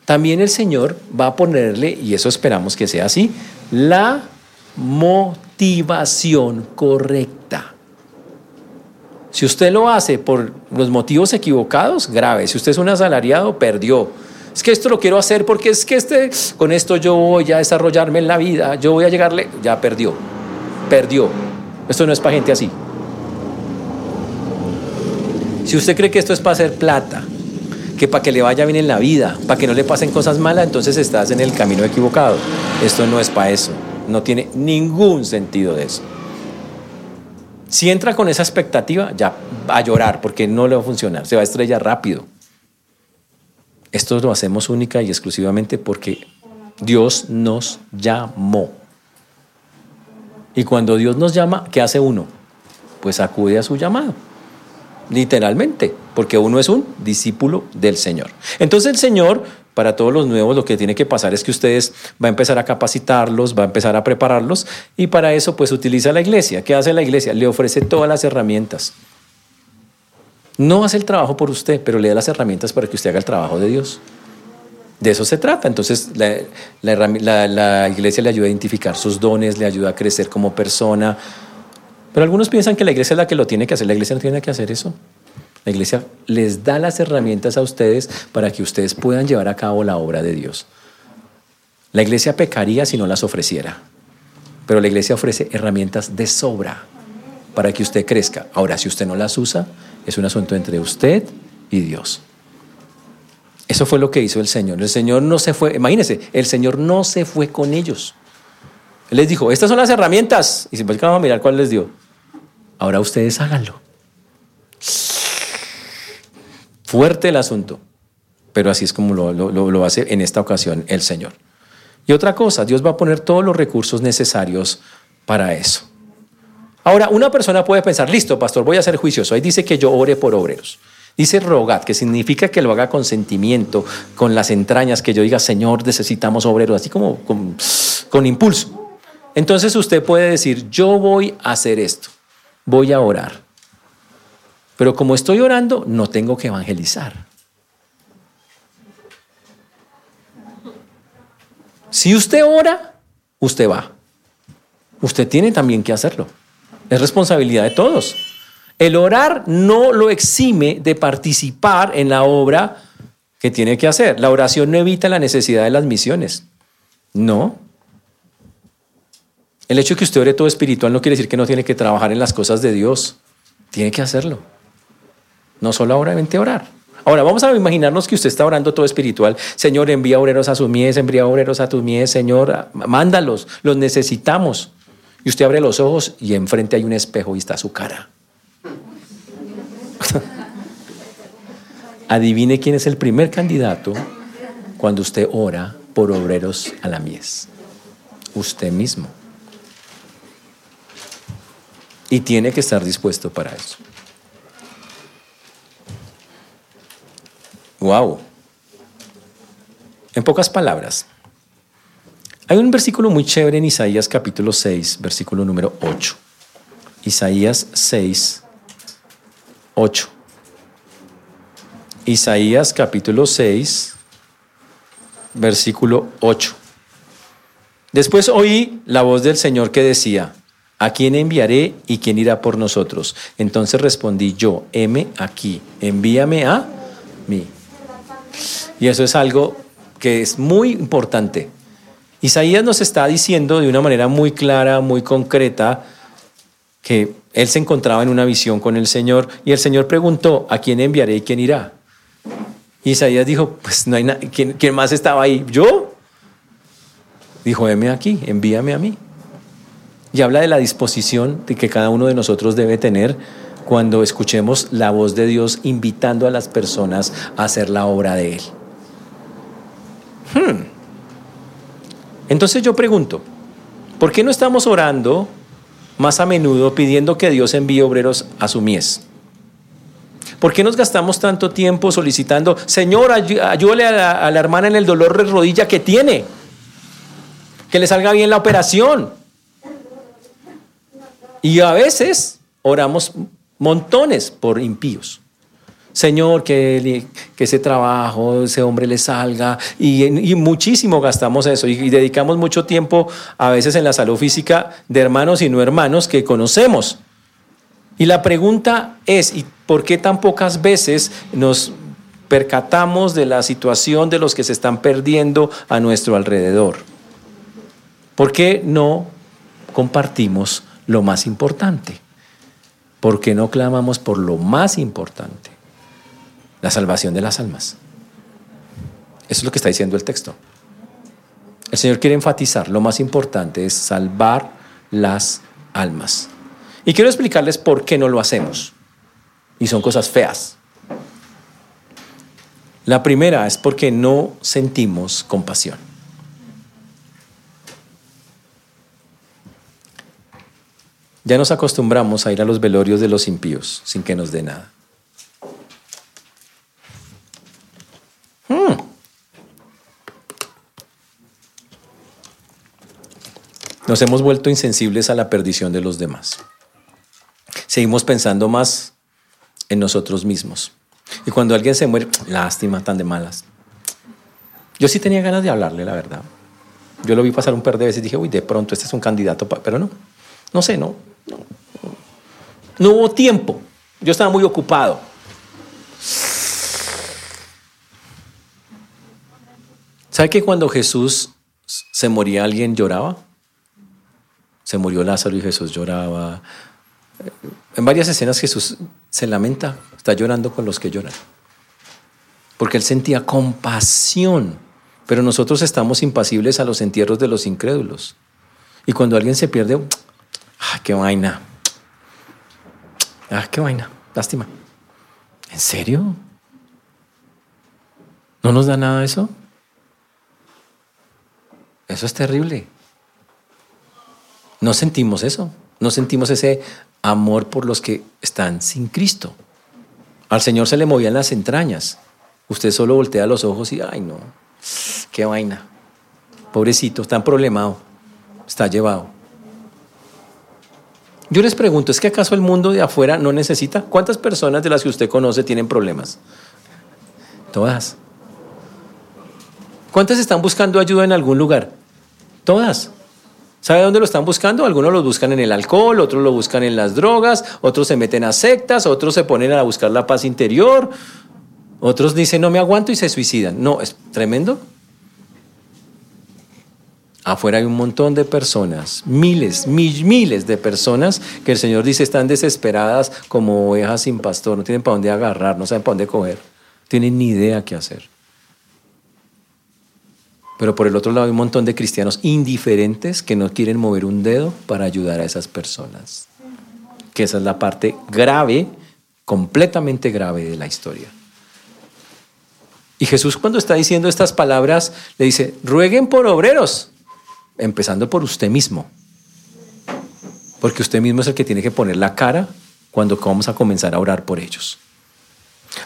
También el Señor va a ponerle, y eso esperamos que sea así, la motivación correcta. Si usted lo hace por los motivos equivocados, grave. Si usted es un asalariado, perdió. Es que esto lo quiero hacer porque es que este, con esto yo voy a desarrollarme en la vida, yo voy a llegarle, ya perdió. Perdió. Esto no es para gente así. Si usted cree que esto es para hacer plata, que para que le vaya bien en la vida, para que no le pasen cosas malas, entonces estás en el camino equivocado. Esto no es para eso. No tiene ningún sentido de eso. Si entra con esa expectativa, ya va a llorar porque no le va a funcionar, se va a estrellar rápido. Esto lo hacemos única y exclusivamente porque Dios nos llamó. Y cuando Dios nos llama, ¿qué hace uno? Pues acude a su llamado. Literalmente, porque uno es un discípulo del Señor. Entonces el Señor para todos los nuevos lo que tiene que pasar es que ustedes va a empezar a capacitarlos, va a empezar a prepararlos y para eso pues utiliza la iglesia. ¿Qué hace la iglesia? Le ofrece todas las herramientas. No hace el trabajo por usted, pero le da las herramientas para que usted haga el trabajo de Dios. De eso se trata. Entonces la, la, iglesia le ayuda a identificar sus dones, le ayuda a crecer como persona. Pero algunos piensan que la iglesia es la que lo tiene que hacer. La iglesia no tiene que hacer eso. La iglesia les da las herramientas a ustedes para que ustedes puedan llevar a cabo la obra de Dios. La iglesia pecaría si no las ofreciera, pero la iglesia ofrece herramientas de sobra para que usted crezca. Ahora, si usted no las usa, es un asunto entre usted y Dios. Eso fue lo que hizo el Señor. El Señor no se fue, imagínense, el Señor no se fue con ellos. Él les dijo, estas son las herramientas. Y se vamos a mirar cuál les dio. Ahora ustedes háganlo. Fuerte el asunto. Pero así es como lo, hace en esta ocasión el Señor. Y otra cosa, Dios va a poner todos los recursos necesarios para eso. Ahora, una persona puede pensar, listo, pastor, voy a ser juicioso. Ahí dice que yo ore por obreros. Dice rogad, que significa que lo haga con sentimiento, con las entrañas, que yo diga, Señor, necesitamos obreros, así como con impulso. Entonces usted puede decir, yo voy a hacer esto, voy a orar. Pero como estoy orando, no tengo que evangelizar. Si usted ora, usted va. Usted tiene también que hacerlo. Es responsabilidad de todos. El orar no lo exime de participar en la obra que tiene que hacer. La oración no evita la necesidad de las misiones. No. El hecho de que usted ore todo espiritual no quiere decir que no tiene que trabajar en las cosas de Dios. Tiene que hacerlo. No solo obviamente orar. Ahora, vamos a imaginarnos que usted está orando todo espiritual. Señor, envía obreros a sus mies, envía obreros a tus mies, Señor, mándalos, los necesitamos. Y usted abre los ojos y enfrente hay un espejo y está su cara. Adivine quién es el primer candidato cuando usted ora por obreros a la mies. Usted mismo. Y tiene que estar dispuesto para eso. Wow. En pocas palabras, hay un versículo muy chévere en Isaías capítulo 6, versículo número 8. Isaías 6, 8. Isaías capítulo 6, versículo 8. Después oí la voz del Señor que decía, ¿a quién enviaré y quién irá por nosotros? Entonces respondí yo, heme aquí, envíame a mí. Y eso es algo que es muy importante. Isaías nos está diciendo de una manera muy clara, muy concreta, que él se encontraba en una visión con el Señor y el Señor preguntó, ¿a quién enviaré y quién irá? Isaías dijo, pues no hay nadie, ¿quién, más estaba ahí? ¿Yo? Dijo, veme aquí, envíame a mí. Y habla de la disposición de que cada uno de nosotros debe tener cuando escuchemos la voz de Dios invitando a las personas a hacer la obra de Él. Hmm. Entonces yo pregunto, ¿por qué no estamos orando más a menudo pidiendo que Dios envíe obreros a su mies? ¿Por qué nos gastamos tanto tiempo solicitando, Señor, ayúdale a la, a la hermana en el dolor de rodilla que tiene? Que le salga bien la operación. Y a veces oramos montones por impíos. Señor, que, que, ese trabajo, ese hombre le salga. Y, muchísimo gastamos eso. Y, dedicamos mucho tiempo a veces en la salud física de hermanos y no hermanos que conocemos. Y la pregunta es, ¿y por qué tan pocas veces nos percatamos de la situación de los que se están perdiendo a nuestro alrededor? ¿Por qué no compartimos lo más importante? ¿Por qué no clamamos por lo más importante? la salvación de las almas. Eso es lo que está diciendo el texto. El Señor quiere enfatizar, lo más importante es salvar las almas. Y quiero explicarles por qué no lo hacemos. Y son cosas feas. La primera es porque no sentimos compasión. Ya nos acostumbramos a ir a los velorios de los impíos sin que nos dé nada. Nos hemos vuelto insensibles a la perdición de los demás. Seguimos pensando más en nosotros mismos. Y cuando alguien se muere, lástima, tan de malas. Yo sí tenía ganas de hablarle, la verdad. Yo lo vi pasar un par de veces y dije, uy, de pronto este es un candidato, pero no. No sé, no, no. Hubo tiempo. Yo estaba muy ocupado. ¿Sabe que cuando Jesús se moría alguien lloraba? se murió Lázaro y Jesús lloraba. En varias escenas Jesús se lamenta, está llorando con los que lloran. porque él sentía compasión, pero nosotros estamos impasibles a los entierros de los incrédulos. Y cuando alguien se pierde, ¡ah, qué vaina! ¡Ah, qué vaina! Lástima. ¿En serio? ¿No nos da nada eso? Eso es terrible. No sentimos eso. No sentimos ese amor por los que están sin Cristo. Al Señor se le movían las entrañas. Usted solo voltea los ojos y, ay no, qué vaina. Pobrecito, está problemado, está llevado. Yo les pregunto, ¿es que acaso el mundo de afuera no necesita? ¿Cuántas personas de las que usted conoce tienen problemas? Todas. ¿Cuántas están buscando ayuda en algún lugar? Todas. ¿Sabe dónde lo están buscando? Algunos lo buscan en el alcohol, otros lo buscan en las drogas, otros se meten a sectas, otros se ponen a buscar la paz interior, otros dicen no me aguanto y se suicidan. No, es tremendo. Afuera hay un montón de personas, miles, miles de personas que el Señor dice están desesperadas como ovejas sin pastor, no tienen para dónde agarrar, no saben para dónde coger, tienen ni idea qué hacer. Pero por el otro lado hay un montón de cristianos indiferentes que no quieren mover un dedo para ayudar a esas personas. Que esa es la parte grave, completamente grave de la historia. Y Jesús cuando está diciendo estas palabras le dice, rueguen por obreros, empezando por usted mismo. Porque usted mismo es el que tiene que poner la cara cuando vamos a comenzar a orar por ellos.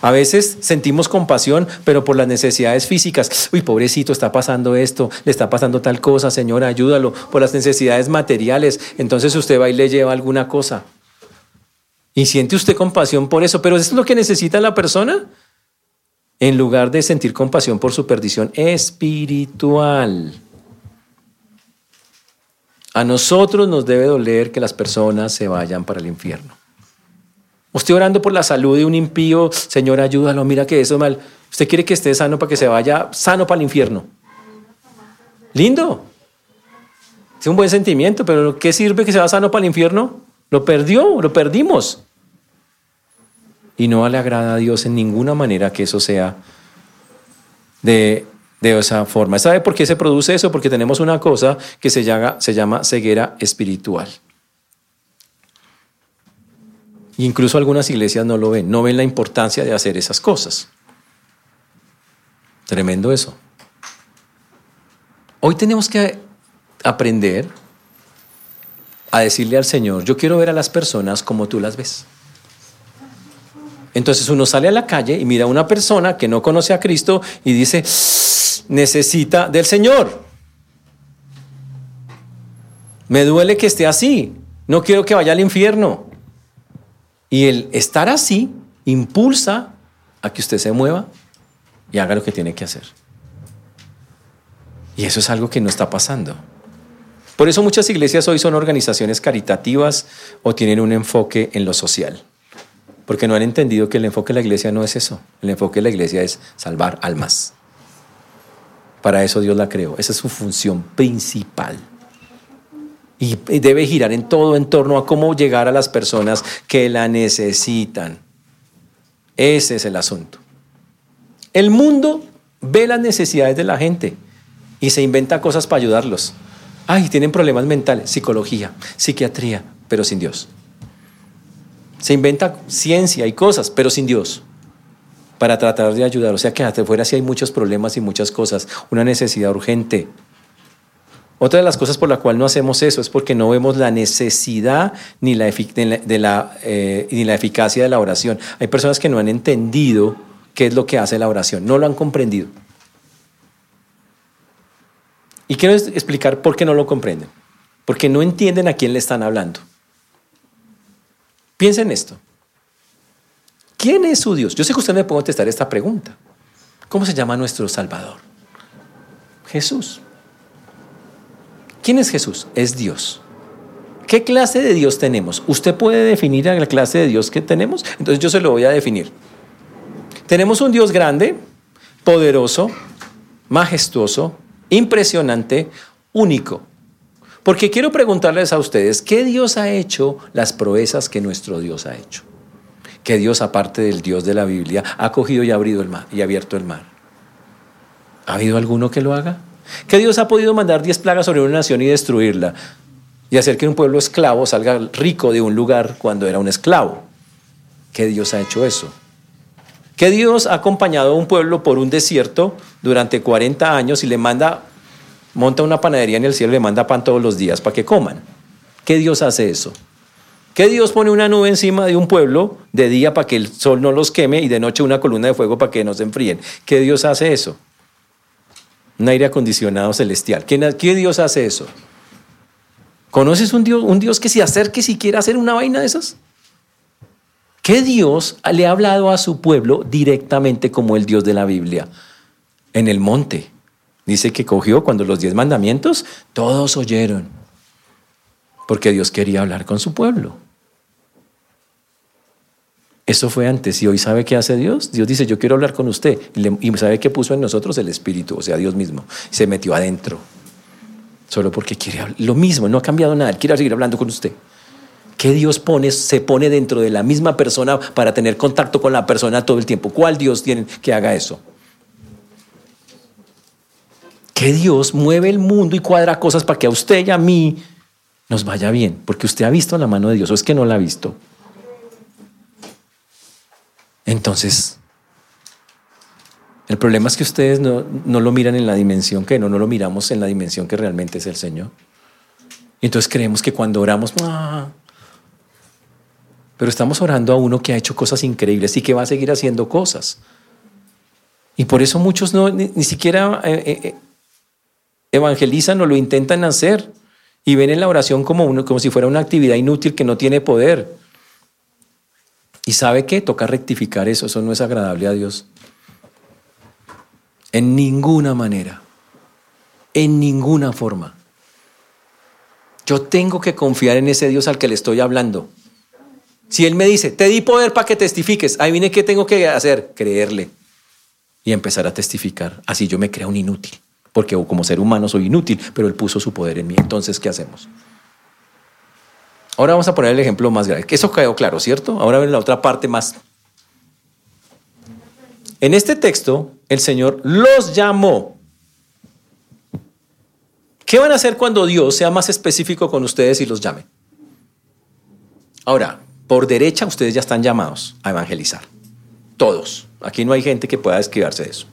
A veces sentimos compasión, pero por las necesidades físicas. Uy, pobrecito, está pasando esto, le está pasando tal cosa, Señor, ayúdalo. Por las necesidades materiales. Entonces usted va y le lleva alguna cosa. Y siente usted compasión por eso, pero ¿eso es lo que necesita la persona? En lugar de sentir compasión por su perdición espiritual. A nosotros nos debe doler que las personas se vayan para el infierno. Estoy orando por la salud de un impío, Señor, ayúdalo, mira que eso es mal. Usted quiere que esté sano para que se vaya sano para el infierno. Lindo. Es un buen sentimiento, pero ¿qué sirve que se va sano para el infierno? Lo perdió, lo perdimos. Y no le agrada a Dios en ninguna manera que eso sea de, de esa forma. ¿Sabe por qué se produce eso? Porque tenemos una cosa que se llama, se llama ceguera espiritual. Incluso algunas iglesias no lo ven, no ven la importancia de hacer esas cosas. Tremendo eso. Hoy tenemos que aprender a decirle al Señor, yo quiero ver a las personas como tú las ves. Entonces uno sale a la calle y mira a una persona que no conoce a Cristo y dice, necesita del Señor. Me duele que esté así. No quiero que vaya al infierno. Y el estar así impulsa a que usted se mueva y haga lo que tiene que hacer. Y eso es algo que no está pasando. Por eso muchas iglesias hoy son organizaciones caritativas o tienen un enfoque en lo social. Porque no han entendido que el enfoque de la iglesia no es eso. El enfoque de la iglesia es salvar almas. Para eso Dios la creó. Esa es su función principal y debe girar en todo en torno a cómo llegar a las personas que la necesitan. Ese es el asunto. El mundo ve las necesidades de la gente y se inventa cosas para ayudarlos. Ay, tienen problemas mentales, psicología, psiquiatría, pero sin Dios. Se inventa ciencia y cosas, pero sin Dios, para tratar de ayudar. O sea que hasta fuera sí hay muchos problemas y muchas cosas, una necesidad urgente. Otra de las cosas por la cual no hacemos eso es porque no vemos la necesidad ni la, eh, ni la eficacia de la oración. Hay personas que no han entendido qué es lo que hace la oración, no lo han comprendido. Y quiero explicar por qué no lo comprenden. Porque no entienden a quién le están hablando. Piensen esto. ¿Quién es su Dios? Yo sé que usted me puede contestar esta pregunta. ¿Cómo se llama nuestro Salvador? Jesús. ¿Quién es Jesús? Es Dios. ¿Qué clase de Dios tenemos? ¿Usted puede definir la clase de Dios que tenemos? Entonces yo se lo voy a definir. Tenemos un Dios grande, poderoso, majestuoso, impresionante, único. Porque quiero preguntarles a ustedes, ¿qué Dios ha hecho las proezas que nuestro Dios ha hecho? que Dios, aparte del Dios de la Biblia, ha cogido y, abrido el mar, y abierto el mar? ¿Ha habido alguno que lo haga? ¿Que Dios ha podido mandar diez plagas sobre una nación y destruirla? Y hacer que un pueblo esclavo salga rico de un lugar cuando era un esclavo. ¿Qué Dios ha hecho eso? ¿Que Dios ha acompañado a un pueblo por un desierto durante 40 años y le manda, monta una panadería en el cielo y le manda pan todos los días para que coman? ¿Qué Dios hace eso? ¿Qué Dios pone una nube encima de un pueblo de día para que el sol no los queme y de noche una columna de fuego para que no se enfríen? ¿Qué Dios hace eso? Un aire acondicionado celestial. ¿Qué, Dios hace eso? ¿Conoces un Dios, un Dios que se acerque si quiere hacer una vaina de esas? ¿Qué Dios le ha hablado a su pueblo directamente como el Dios de la Biblia? En el monte. Dice que cogió cuando los diez mandamientos, todos oyeron. Porque Dios quería hablar con su pueblo. Eso fue antes. ¿Y hoy sabe qué hace Dios? Dios dice, yo quiero hablar con usted. Y sabe qué puso en nosotros el Espíritu, o sea, Dios mismo. Se metió adentro. Solo porque quiere hablar. Lo mismo, no ha cambiado nada. quiere seguir hablando con usted. ¿Qué Dios pone, se pone dentro de la misma persona para tener contacto con la persona todo el tiempo? ¿Cuál Dios tiene que haga eso? ¿Qué Dios mueve el mundo y cuadra cosas para que a usted y a mí nos vaya bien? Porque usted ha visto la mano de Dios o es que no la ha visto. Entonces, el problema es que ustedes no, lo miran en la dimensión que no, no lo miramos en la dimensión que realmente es el Señor. Y entonces creemos que cuando oramos, ah", pero estamos orando a uno que ha hecho cosas increíbles y que va a seguir haciendo cosas. Y por eso muchos no, ni, siquiera eh, eh, eh, evangelizan o lo intentan hacer y ven en la oración como, uno, como si fuera una actividad inútil que no tiene poder. ¿Y sabe qué? Toca rectificar eso, eso no es agradable a Dios. En ninguna manera, en ninguna forma. Yo tengo que confiar en ese Dios al que le estoy hablando. Si Él me dice, te di poder para que testifiques, ahí viene qué tengo que hacer, creerle y empezar a testificar. Así yo me creo un inútil, porque como ser humano soy inútil, pero Él puso su poder en mí. Entonces, ¿qué hacemos? Ahora vamos a poner el ejemplo más grave. Eso quedó claro, ¿cierto? Ahora ven la otra parte más. En este texto, el Señor los llamó. ¿Qué van a hacer cuando Dios sea más específico con ustedes y los llame? Ahora, por derecha ustedes ya están llamados a evangelizar. Todos. Aquí no hay gente que pueda describirse de eso.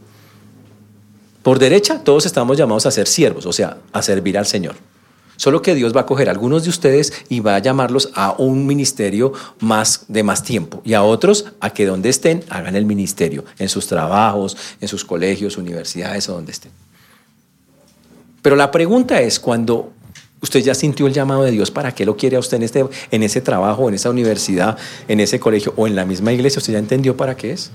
Por derecha, todos estamos llamados a ser siervos, o sea, a servir al Señor. Solo que Dios va a coger a algunos de ustedes y va a llamarlos a un ministerio más de más tiempo y a otros a que donde estén hagan el ministerio, en sus trabajos, en sus colegios, universidades o donde estén. Pero la pregunta es cuando usted ya sintió el llamado de Dios, ¿para qué lo quiere a usted en, este, en ese trabajo, en esa universidad, en ese colegio o en la misma iglesia? ¿Usted ya entendió para qué es?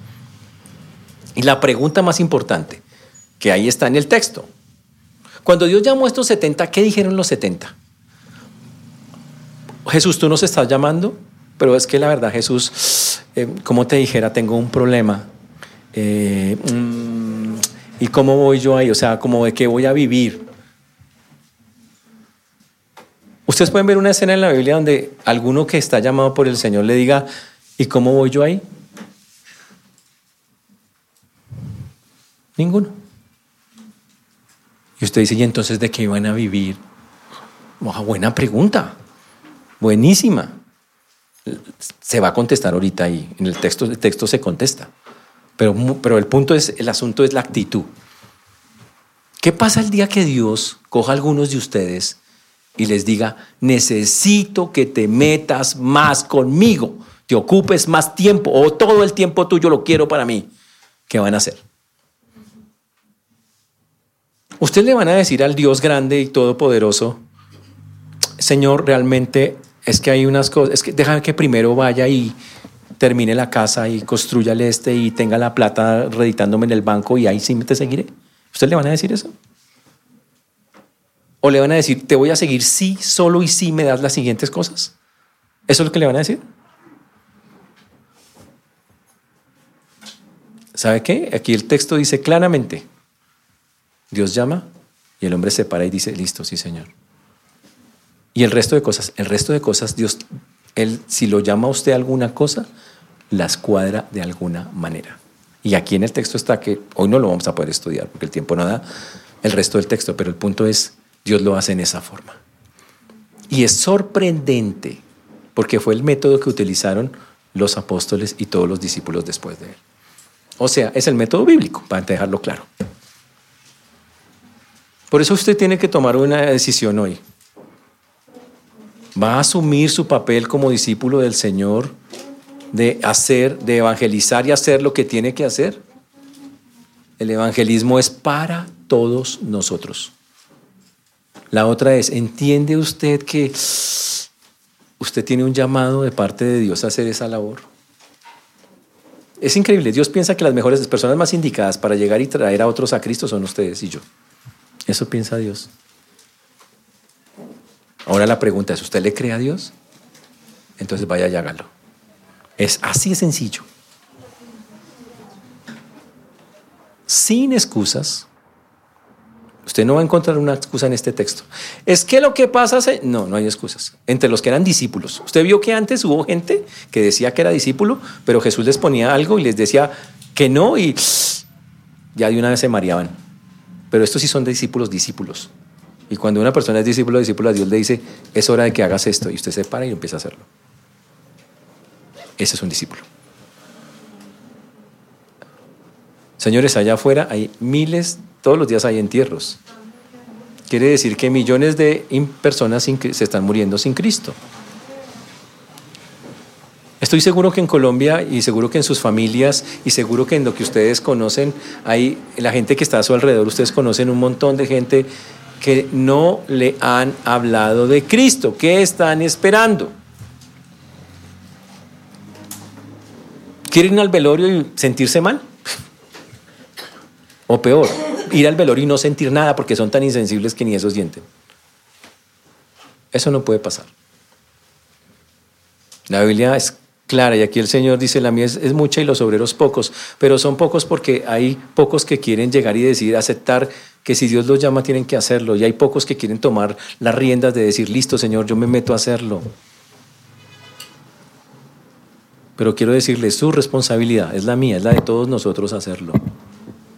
Y la pregunta más importante, que ahí está en el texto, cuando Dios llamó a estos 70, ¿qué dijeron los 70? Jesús, tú nos estás llamando, pero es que la verdad, Jesús, eh, como te dijera, tengo un problema. Eh, mm, ¿Y cómo voy yo ahí? O sea, ¿cómo de qué voy a vivir? Ustedes pueden ver una escena en la Biblia donde alguno que está llamado por el Señor le diga, ¿y cómo voy yo ahí? Ninguno. Usted dice, ¿y entonces de qué iban a vivir? buena pregunta, buenísima. Se va a contestar ahorita ahí, en el texto, texto se contesta. Pero, pero el punto es, el asunto es la actitud. ¿Qué pasa el día que Dios coja a algunos de ustedes y les diga, necesito que te metas más conmigo, te ocupes más tiempo o todo el tiempo tuyo lo quiero para mí? ¿Qué van a hacer? Usted le van a decir al Dios grande y todopoderoso, Señor, realmente es que hay unas cosas, es que déjame que primero vaya y termine la casa y construya el este y tenga la plata reditándome en el banco y ahí sí te seguiré. ¿Usted le van a decir eso? ¿O le van a decir, te voy a seguir sí, solo y sí me das las siguientes cosas? ¿Eso es lo que le van a decir? ¿Sabe qué? Aquí el texto dice claramente, Dios llama y el hombre se para y dice, listo, sí, Señor. Y el resto de cosas, el resto de cosas, Dios, Él, si lo llama a usted alguna cosa, las cuadra de alguna manera. Y aquí en el texto está que hoy no lo vamos a poder estudiar porque el tiempo no da el resto del texto, pero el punto es, Dios lo hace en esa forma. Y es sorprendente porque fue el método que utilizaron los apóstoles y todos los discípulos después de él. O sea, es el método bíblico, para dejarlo claro. Por eso usted tiene que tomar una decisión hoy. ¿Va a asumir su papel como discípulo del Señor de hacer, de evangelizar y hacer lo que tiene que hacer? El evangelismo es para todos nosotros. La otra es, ¿entiende usted que usted tiene un llamado de parte de Dios a hacer esa labor? Es increíble, Dios piensa que las mejores personas más indicadas para llegar y traer a otros a Cristo son ustedes y yo. Eso piensa Dios. Ahora la pregunta es, ¿usted le cree a Dios? Entonces vaya y hágalo. Es así de sencillo. Sin excusas. Usted no va a encontrar una excusa en este texto. Es que lo que pasa es... No, no hay excusas. Entre los que eran discípulos. Usted vio que antes hubo gente que decía que era discípulo, pero Jesús les ponía algo y les decía que no y ya de una vez se mareaban. Pero estos sí son discípulos, discípulos. Y cuando una persona es discípulo, discípulo, Dios le dice, es hora de que hagas esto. Y usted se para y empieza a hacerlo. Ese es un discípulo. Señores, allá afuera hay miles, todos los días hay entierros. Quiere decir que millones de personas se están muriendo sin Cristo. Estoy seguro que en Colombia y seguro que en sus familias y seguro que en lo que ustedes conocen, hay la gente que está a su alrededor, ustedes conocen un montón de gente que no le han hablado de Cristo. ¿Qué están esperando? ¿Quieren ir al velorio y sentirse mal? O peor, ir al velorio y no sentir nada porque son tan insensibles que ni eso sienten. Eso no puede pasar. La Biblia es clara y aquí el Señor dice, la mía es, mucha y los obreros pocos, pero son pocos porque hay pocos que quieren llegar y decir, aceptar que si Dios los llama tienen que hacerlo y hay pocos que quieren tomar las riendas de decir, listo Señor, yo me meto a hacerlo. Pero quiero decirle, su responsabilidad, es la mía, es la de todos nosotros hacerlo.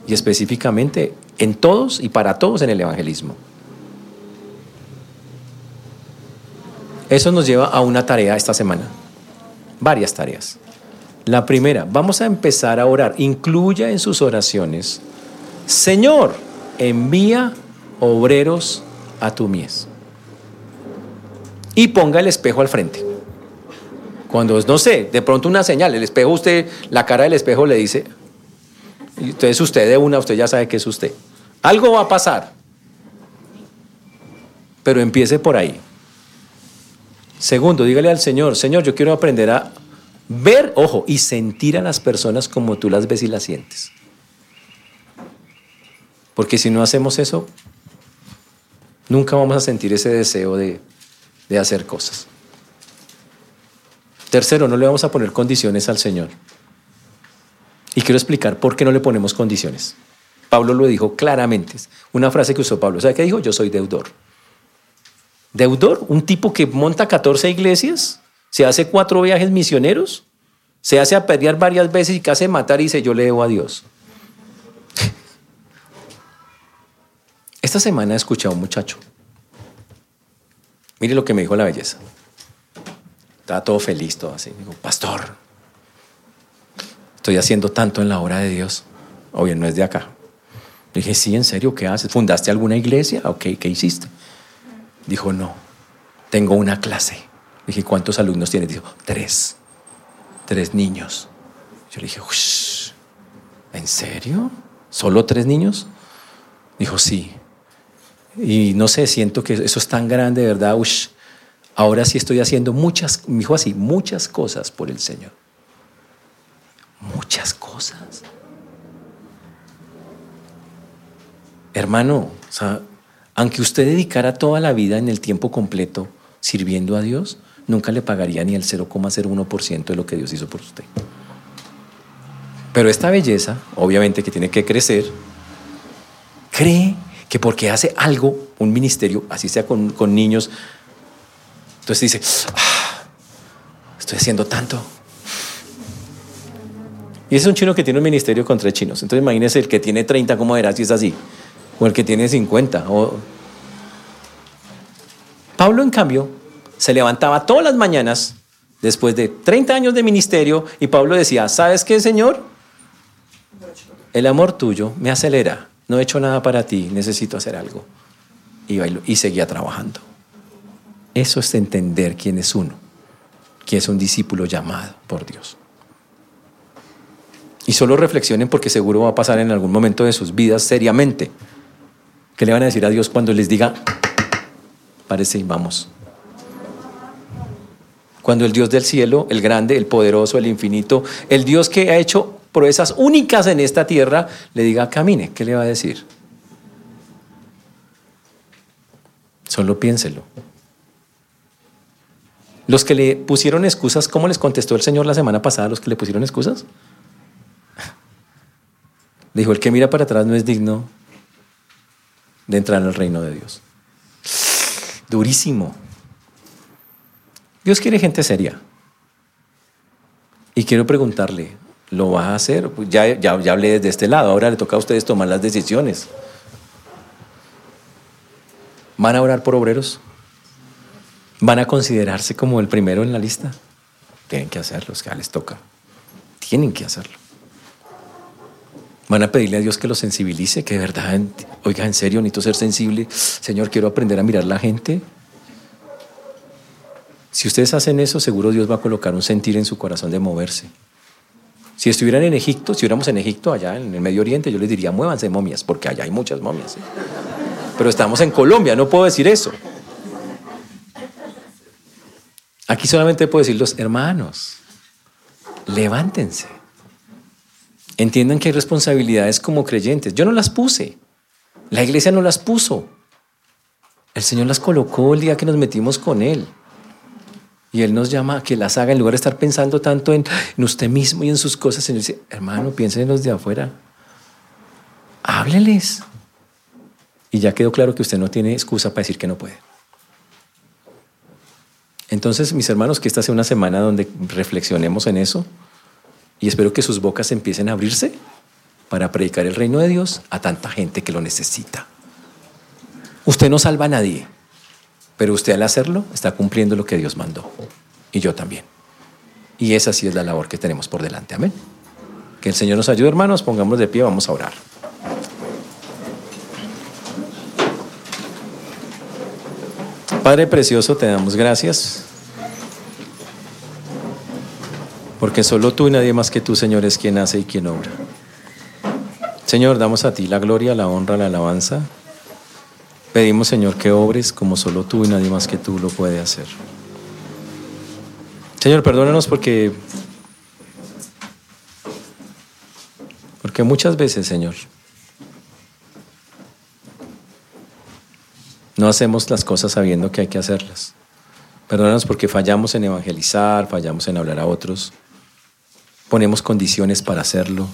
Y específicamente en todos y para todos en el evangelismo. Eso nos lleva a una tarea esta semana varias tareas. La primera, vamos a empezar a orar. Incluya en sus oraciones, Señor, envía obreros a tu mies. Y ponga el espejo al frente. Cuando, no sé, de pronto una señal, el espejo, usted, la cara del espejo le dice, entonces usted de una, usted ya sabe que es usted. Algo va a pasar. Pero empiece por ahí. Segundo, dígale al Señor, Señor, yo quiero aprender a ver, ojo, y sentir a las personas como tú las ves y las sientes. Porque si no hacemos eso, nunca vamos a sentir ese deseo de, de hacer cosas. Tercero, no le vamos a poner condiciones al Señor. Y quiero explicar por qué no le ponemos condiciones. Pablo lo dijo claramente. Una frase que usó Pablo. ¿Sabe qué dijo? Yo soy deudor. Deudor, un tipo que monta 14 iglesias, se hace cuatro viajes misioneros, se hace a pelear varias veces y casi matar y dice, yo le debo a Dios. Esta semana he escuchado a un muchacho. Mire lo que me dijo la belleza. Estaba todo feliz, todo así. Digo, pastor, estoy haciendo tanto en la obra de Dios. Obvio, no es de acá. Le dije, sí, ¿en serio qué haces? ¿Fundaste alguna iglesia? Ok, ¿qué hiciste? Dijo, no, tengo una clase. Dije, ¿cuántos alumnos tienes? Dijo, tres, tres niños. Yo le dije, ¿en serio? ¿Solo tres niños? Dijo, sí. Y no sé, siento que eso es tan grande, ¿verdad? ahora sí estoy haciendo muchas, me dijo así, muchas cosas por el Señor. Muchas cosas. Hermano, o sea, aunque usted dedicara toda la vida en el tiempo completo sirviendo a Dios, nunca le pagaría ni el 0,01% de lo que Dios hizo por usted. Pero esta belleza, obviamente que tiene que crecer, cree que porque hace algo, un ministerio, así sea con, niños, entonces dice, ah, estoy haciendo tanto. Y es un chino que tiene un ministerio con tres chinos. Entonces imagínese el que tiene 30, ¿cómo era si es así? O el que tiene 50. O... Pablo, en cambio, se levantaba todas las mañanas después de 30 años de ministerio y Pablo decía, ¿sabes qué, Señor? El amor tuyo me acelera. No he hecho nada para ti, necesito hacer algo. Y, y seguía trabajando. Eso es entender quién es uno, que es un discípulo llamado por Dios. Y solo reflexionen porque seguro va a pasar en algún momento de sus vidas seriamente. ¿Qué le van a decir a Dios cuando les diga, parece y vamos? Cuando el Dios del cielo, el grande, el poderoso, el infinito, el Dios que ha hecho proezas únicas en esta tierra, le diga, camine, ¿qué le va a decir? Solo piénselo. Los que le pusieron excusas, ¿cómo les contestó el Señor la semana pasada a los que le pusieron excusas? Dijo, el que mira para atrás no es digno de entrar en el reino de Dios. Durísimo. Dios quiere gente seria. Y quiero preguntarle, ¿lo va a hacer? Pues ya, ya, ya hablé desde este lado, ahora le toca a ustedes tomar las decisiones. ¿Van a orar por obreros? van a considerarse como el primero en la lista. Tienen que hacerlo, es que les toca. Tienen que hacerlo. Van a pedirle a Dios que los sensibilice, que de verdad, oiga, en serio, necesito ser sensible. Señor, quiero aprender a mirar la gente. Si ustedes hacen eso, seguro Dios va a colocar un sentir en su corazón de moverse. Si estuvieran en Egipto, si hubiéramos en Egipto, allá en el Medio Oriente, yo les diría, muévanse momias, porque allá hay muchas momias. ¿eh? Pero estamos en Colombia, no puedo decir eso. Aquí solamente puedo decir los hermanos, levántense. Entiendan que hay responsabilidades como creyentes. Yo no las puse. La iglesia no las puso. El Señor las colocó el día que nos metimos con Él. Y Él nos llama a que las haga en lugar de estar pensando tanto en, usted mismo y en sus cosas. Él dice, hermano, piensen en los de afuera. Hábleles. Y ya quedó claro que usted no tiene excusa para decir que no puede. Entonces, mis hermanos, que esta sea una semana donde reflexionemos en eso y espero que sus bocas empiecen a abrirse para predicar el reino de Dios a tanta gente que lo necesita. Usted no salva a nadie, pero usted al hacerlo está cumpliendo lo que Dios mandó. Y yo también. Y esa sí es la labor que tenemos por delante. Amén. Que el Señor nos ayude, hermanos. Pongamos de pie, vamos a orar. Padre Precioso, te damos gracias. Porque solo tú y nadie más que tú, Señor, es quien hace y quien obra. Señor, damos a ti la gloria, la honra, la alabanza. Pedimos, Señor, que obres como solo tú y nadie más que tú lo puede hacer. Señor, perdónanos porque porque muchas veces, Señor, No hacemos las cosas sabiendo que hay que hacerlas. Perdónanos porque fallamos en evangelizar, fallamos en hablar a otros, ponemos condiciones para hacerlo.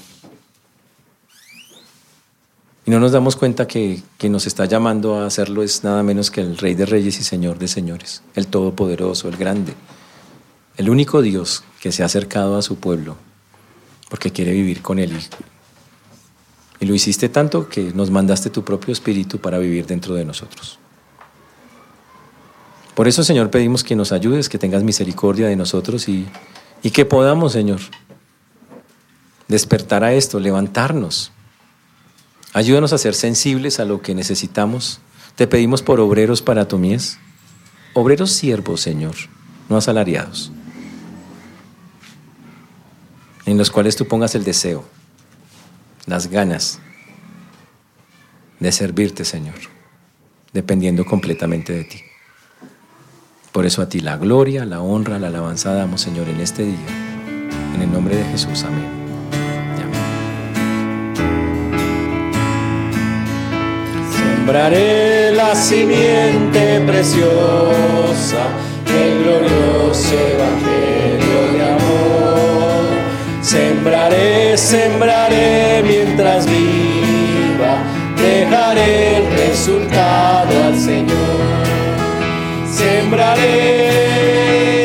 Y no nos damos cuenta que quien nos está llamando a hacerlo es nada menos que el Rey de Reyes y Señor de Señores, el Todopoderoso, el Grande, el único Dios que se ha acercado a su pueblo porque quiere vivir con Él. Y lo hiciste tanto que nos mandaste tu propio Espíritu para vivir dentro de nosotros. Por eso, Señor, pedimos que nos ayudes, que tengas misericordia de nosotros y, y que podamos, Señor, despertar a esto, levantarnos. Ayúdanos a ser sensibles a lo que necesitamos. Te pedimos por obreros para tu mies, obreros siervos, Señor, no asalariados, en los cuales tú pongas el deseo, las ganas de servirte, Señor, dependiendo completamente de ti. Por eso a ti la gloria, la honra, la alabanza damos, Señor, en este día. En el nombre de Jesús, amén. Sembraré la simiente preciosa, el glorioso evangelio de amor. Sembraré, sembraré mientras viva, dejaré el resultado al Señor sembraré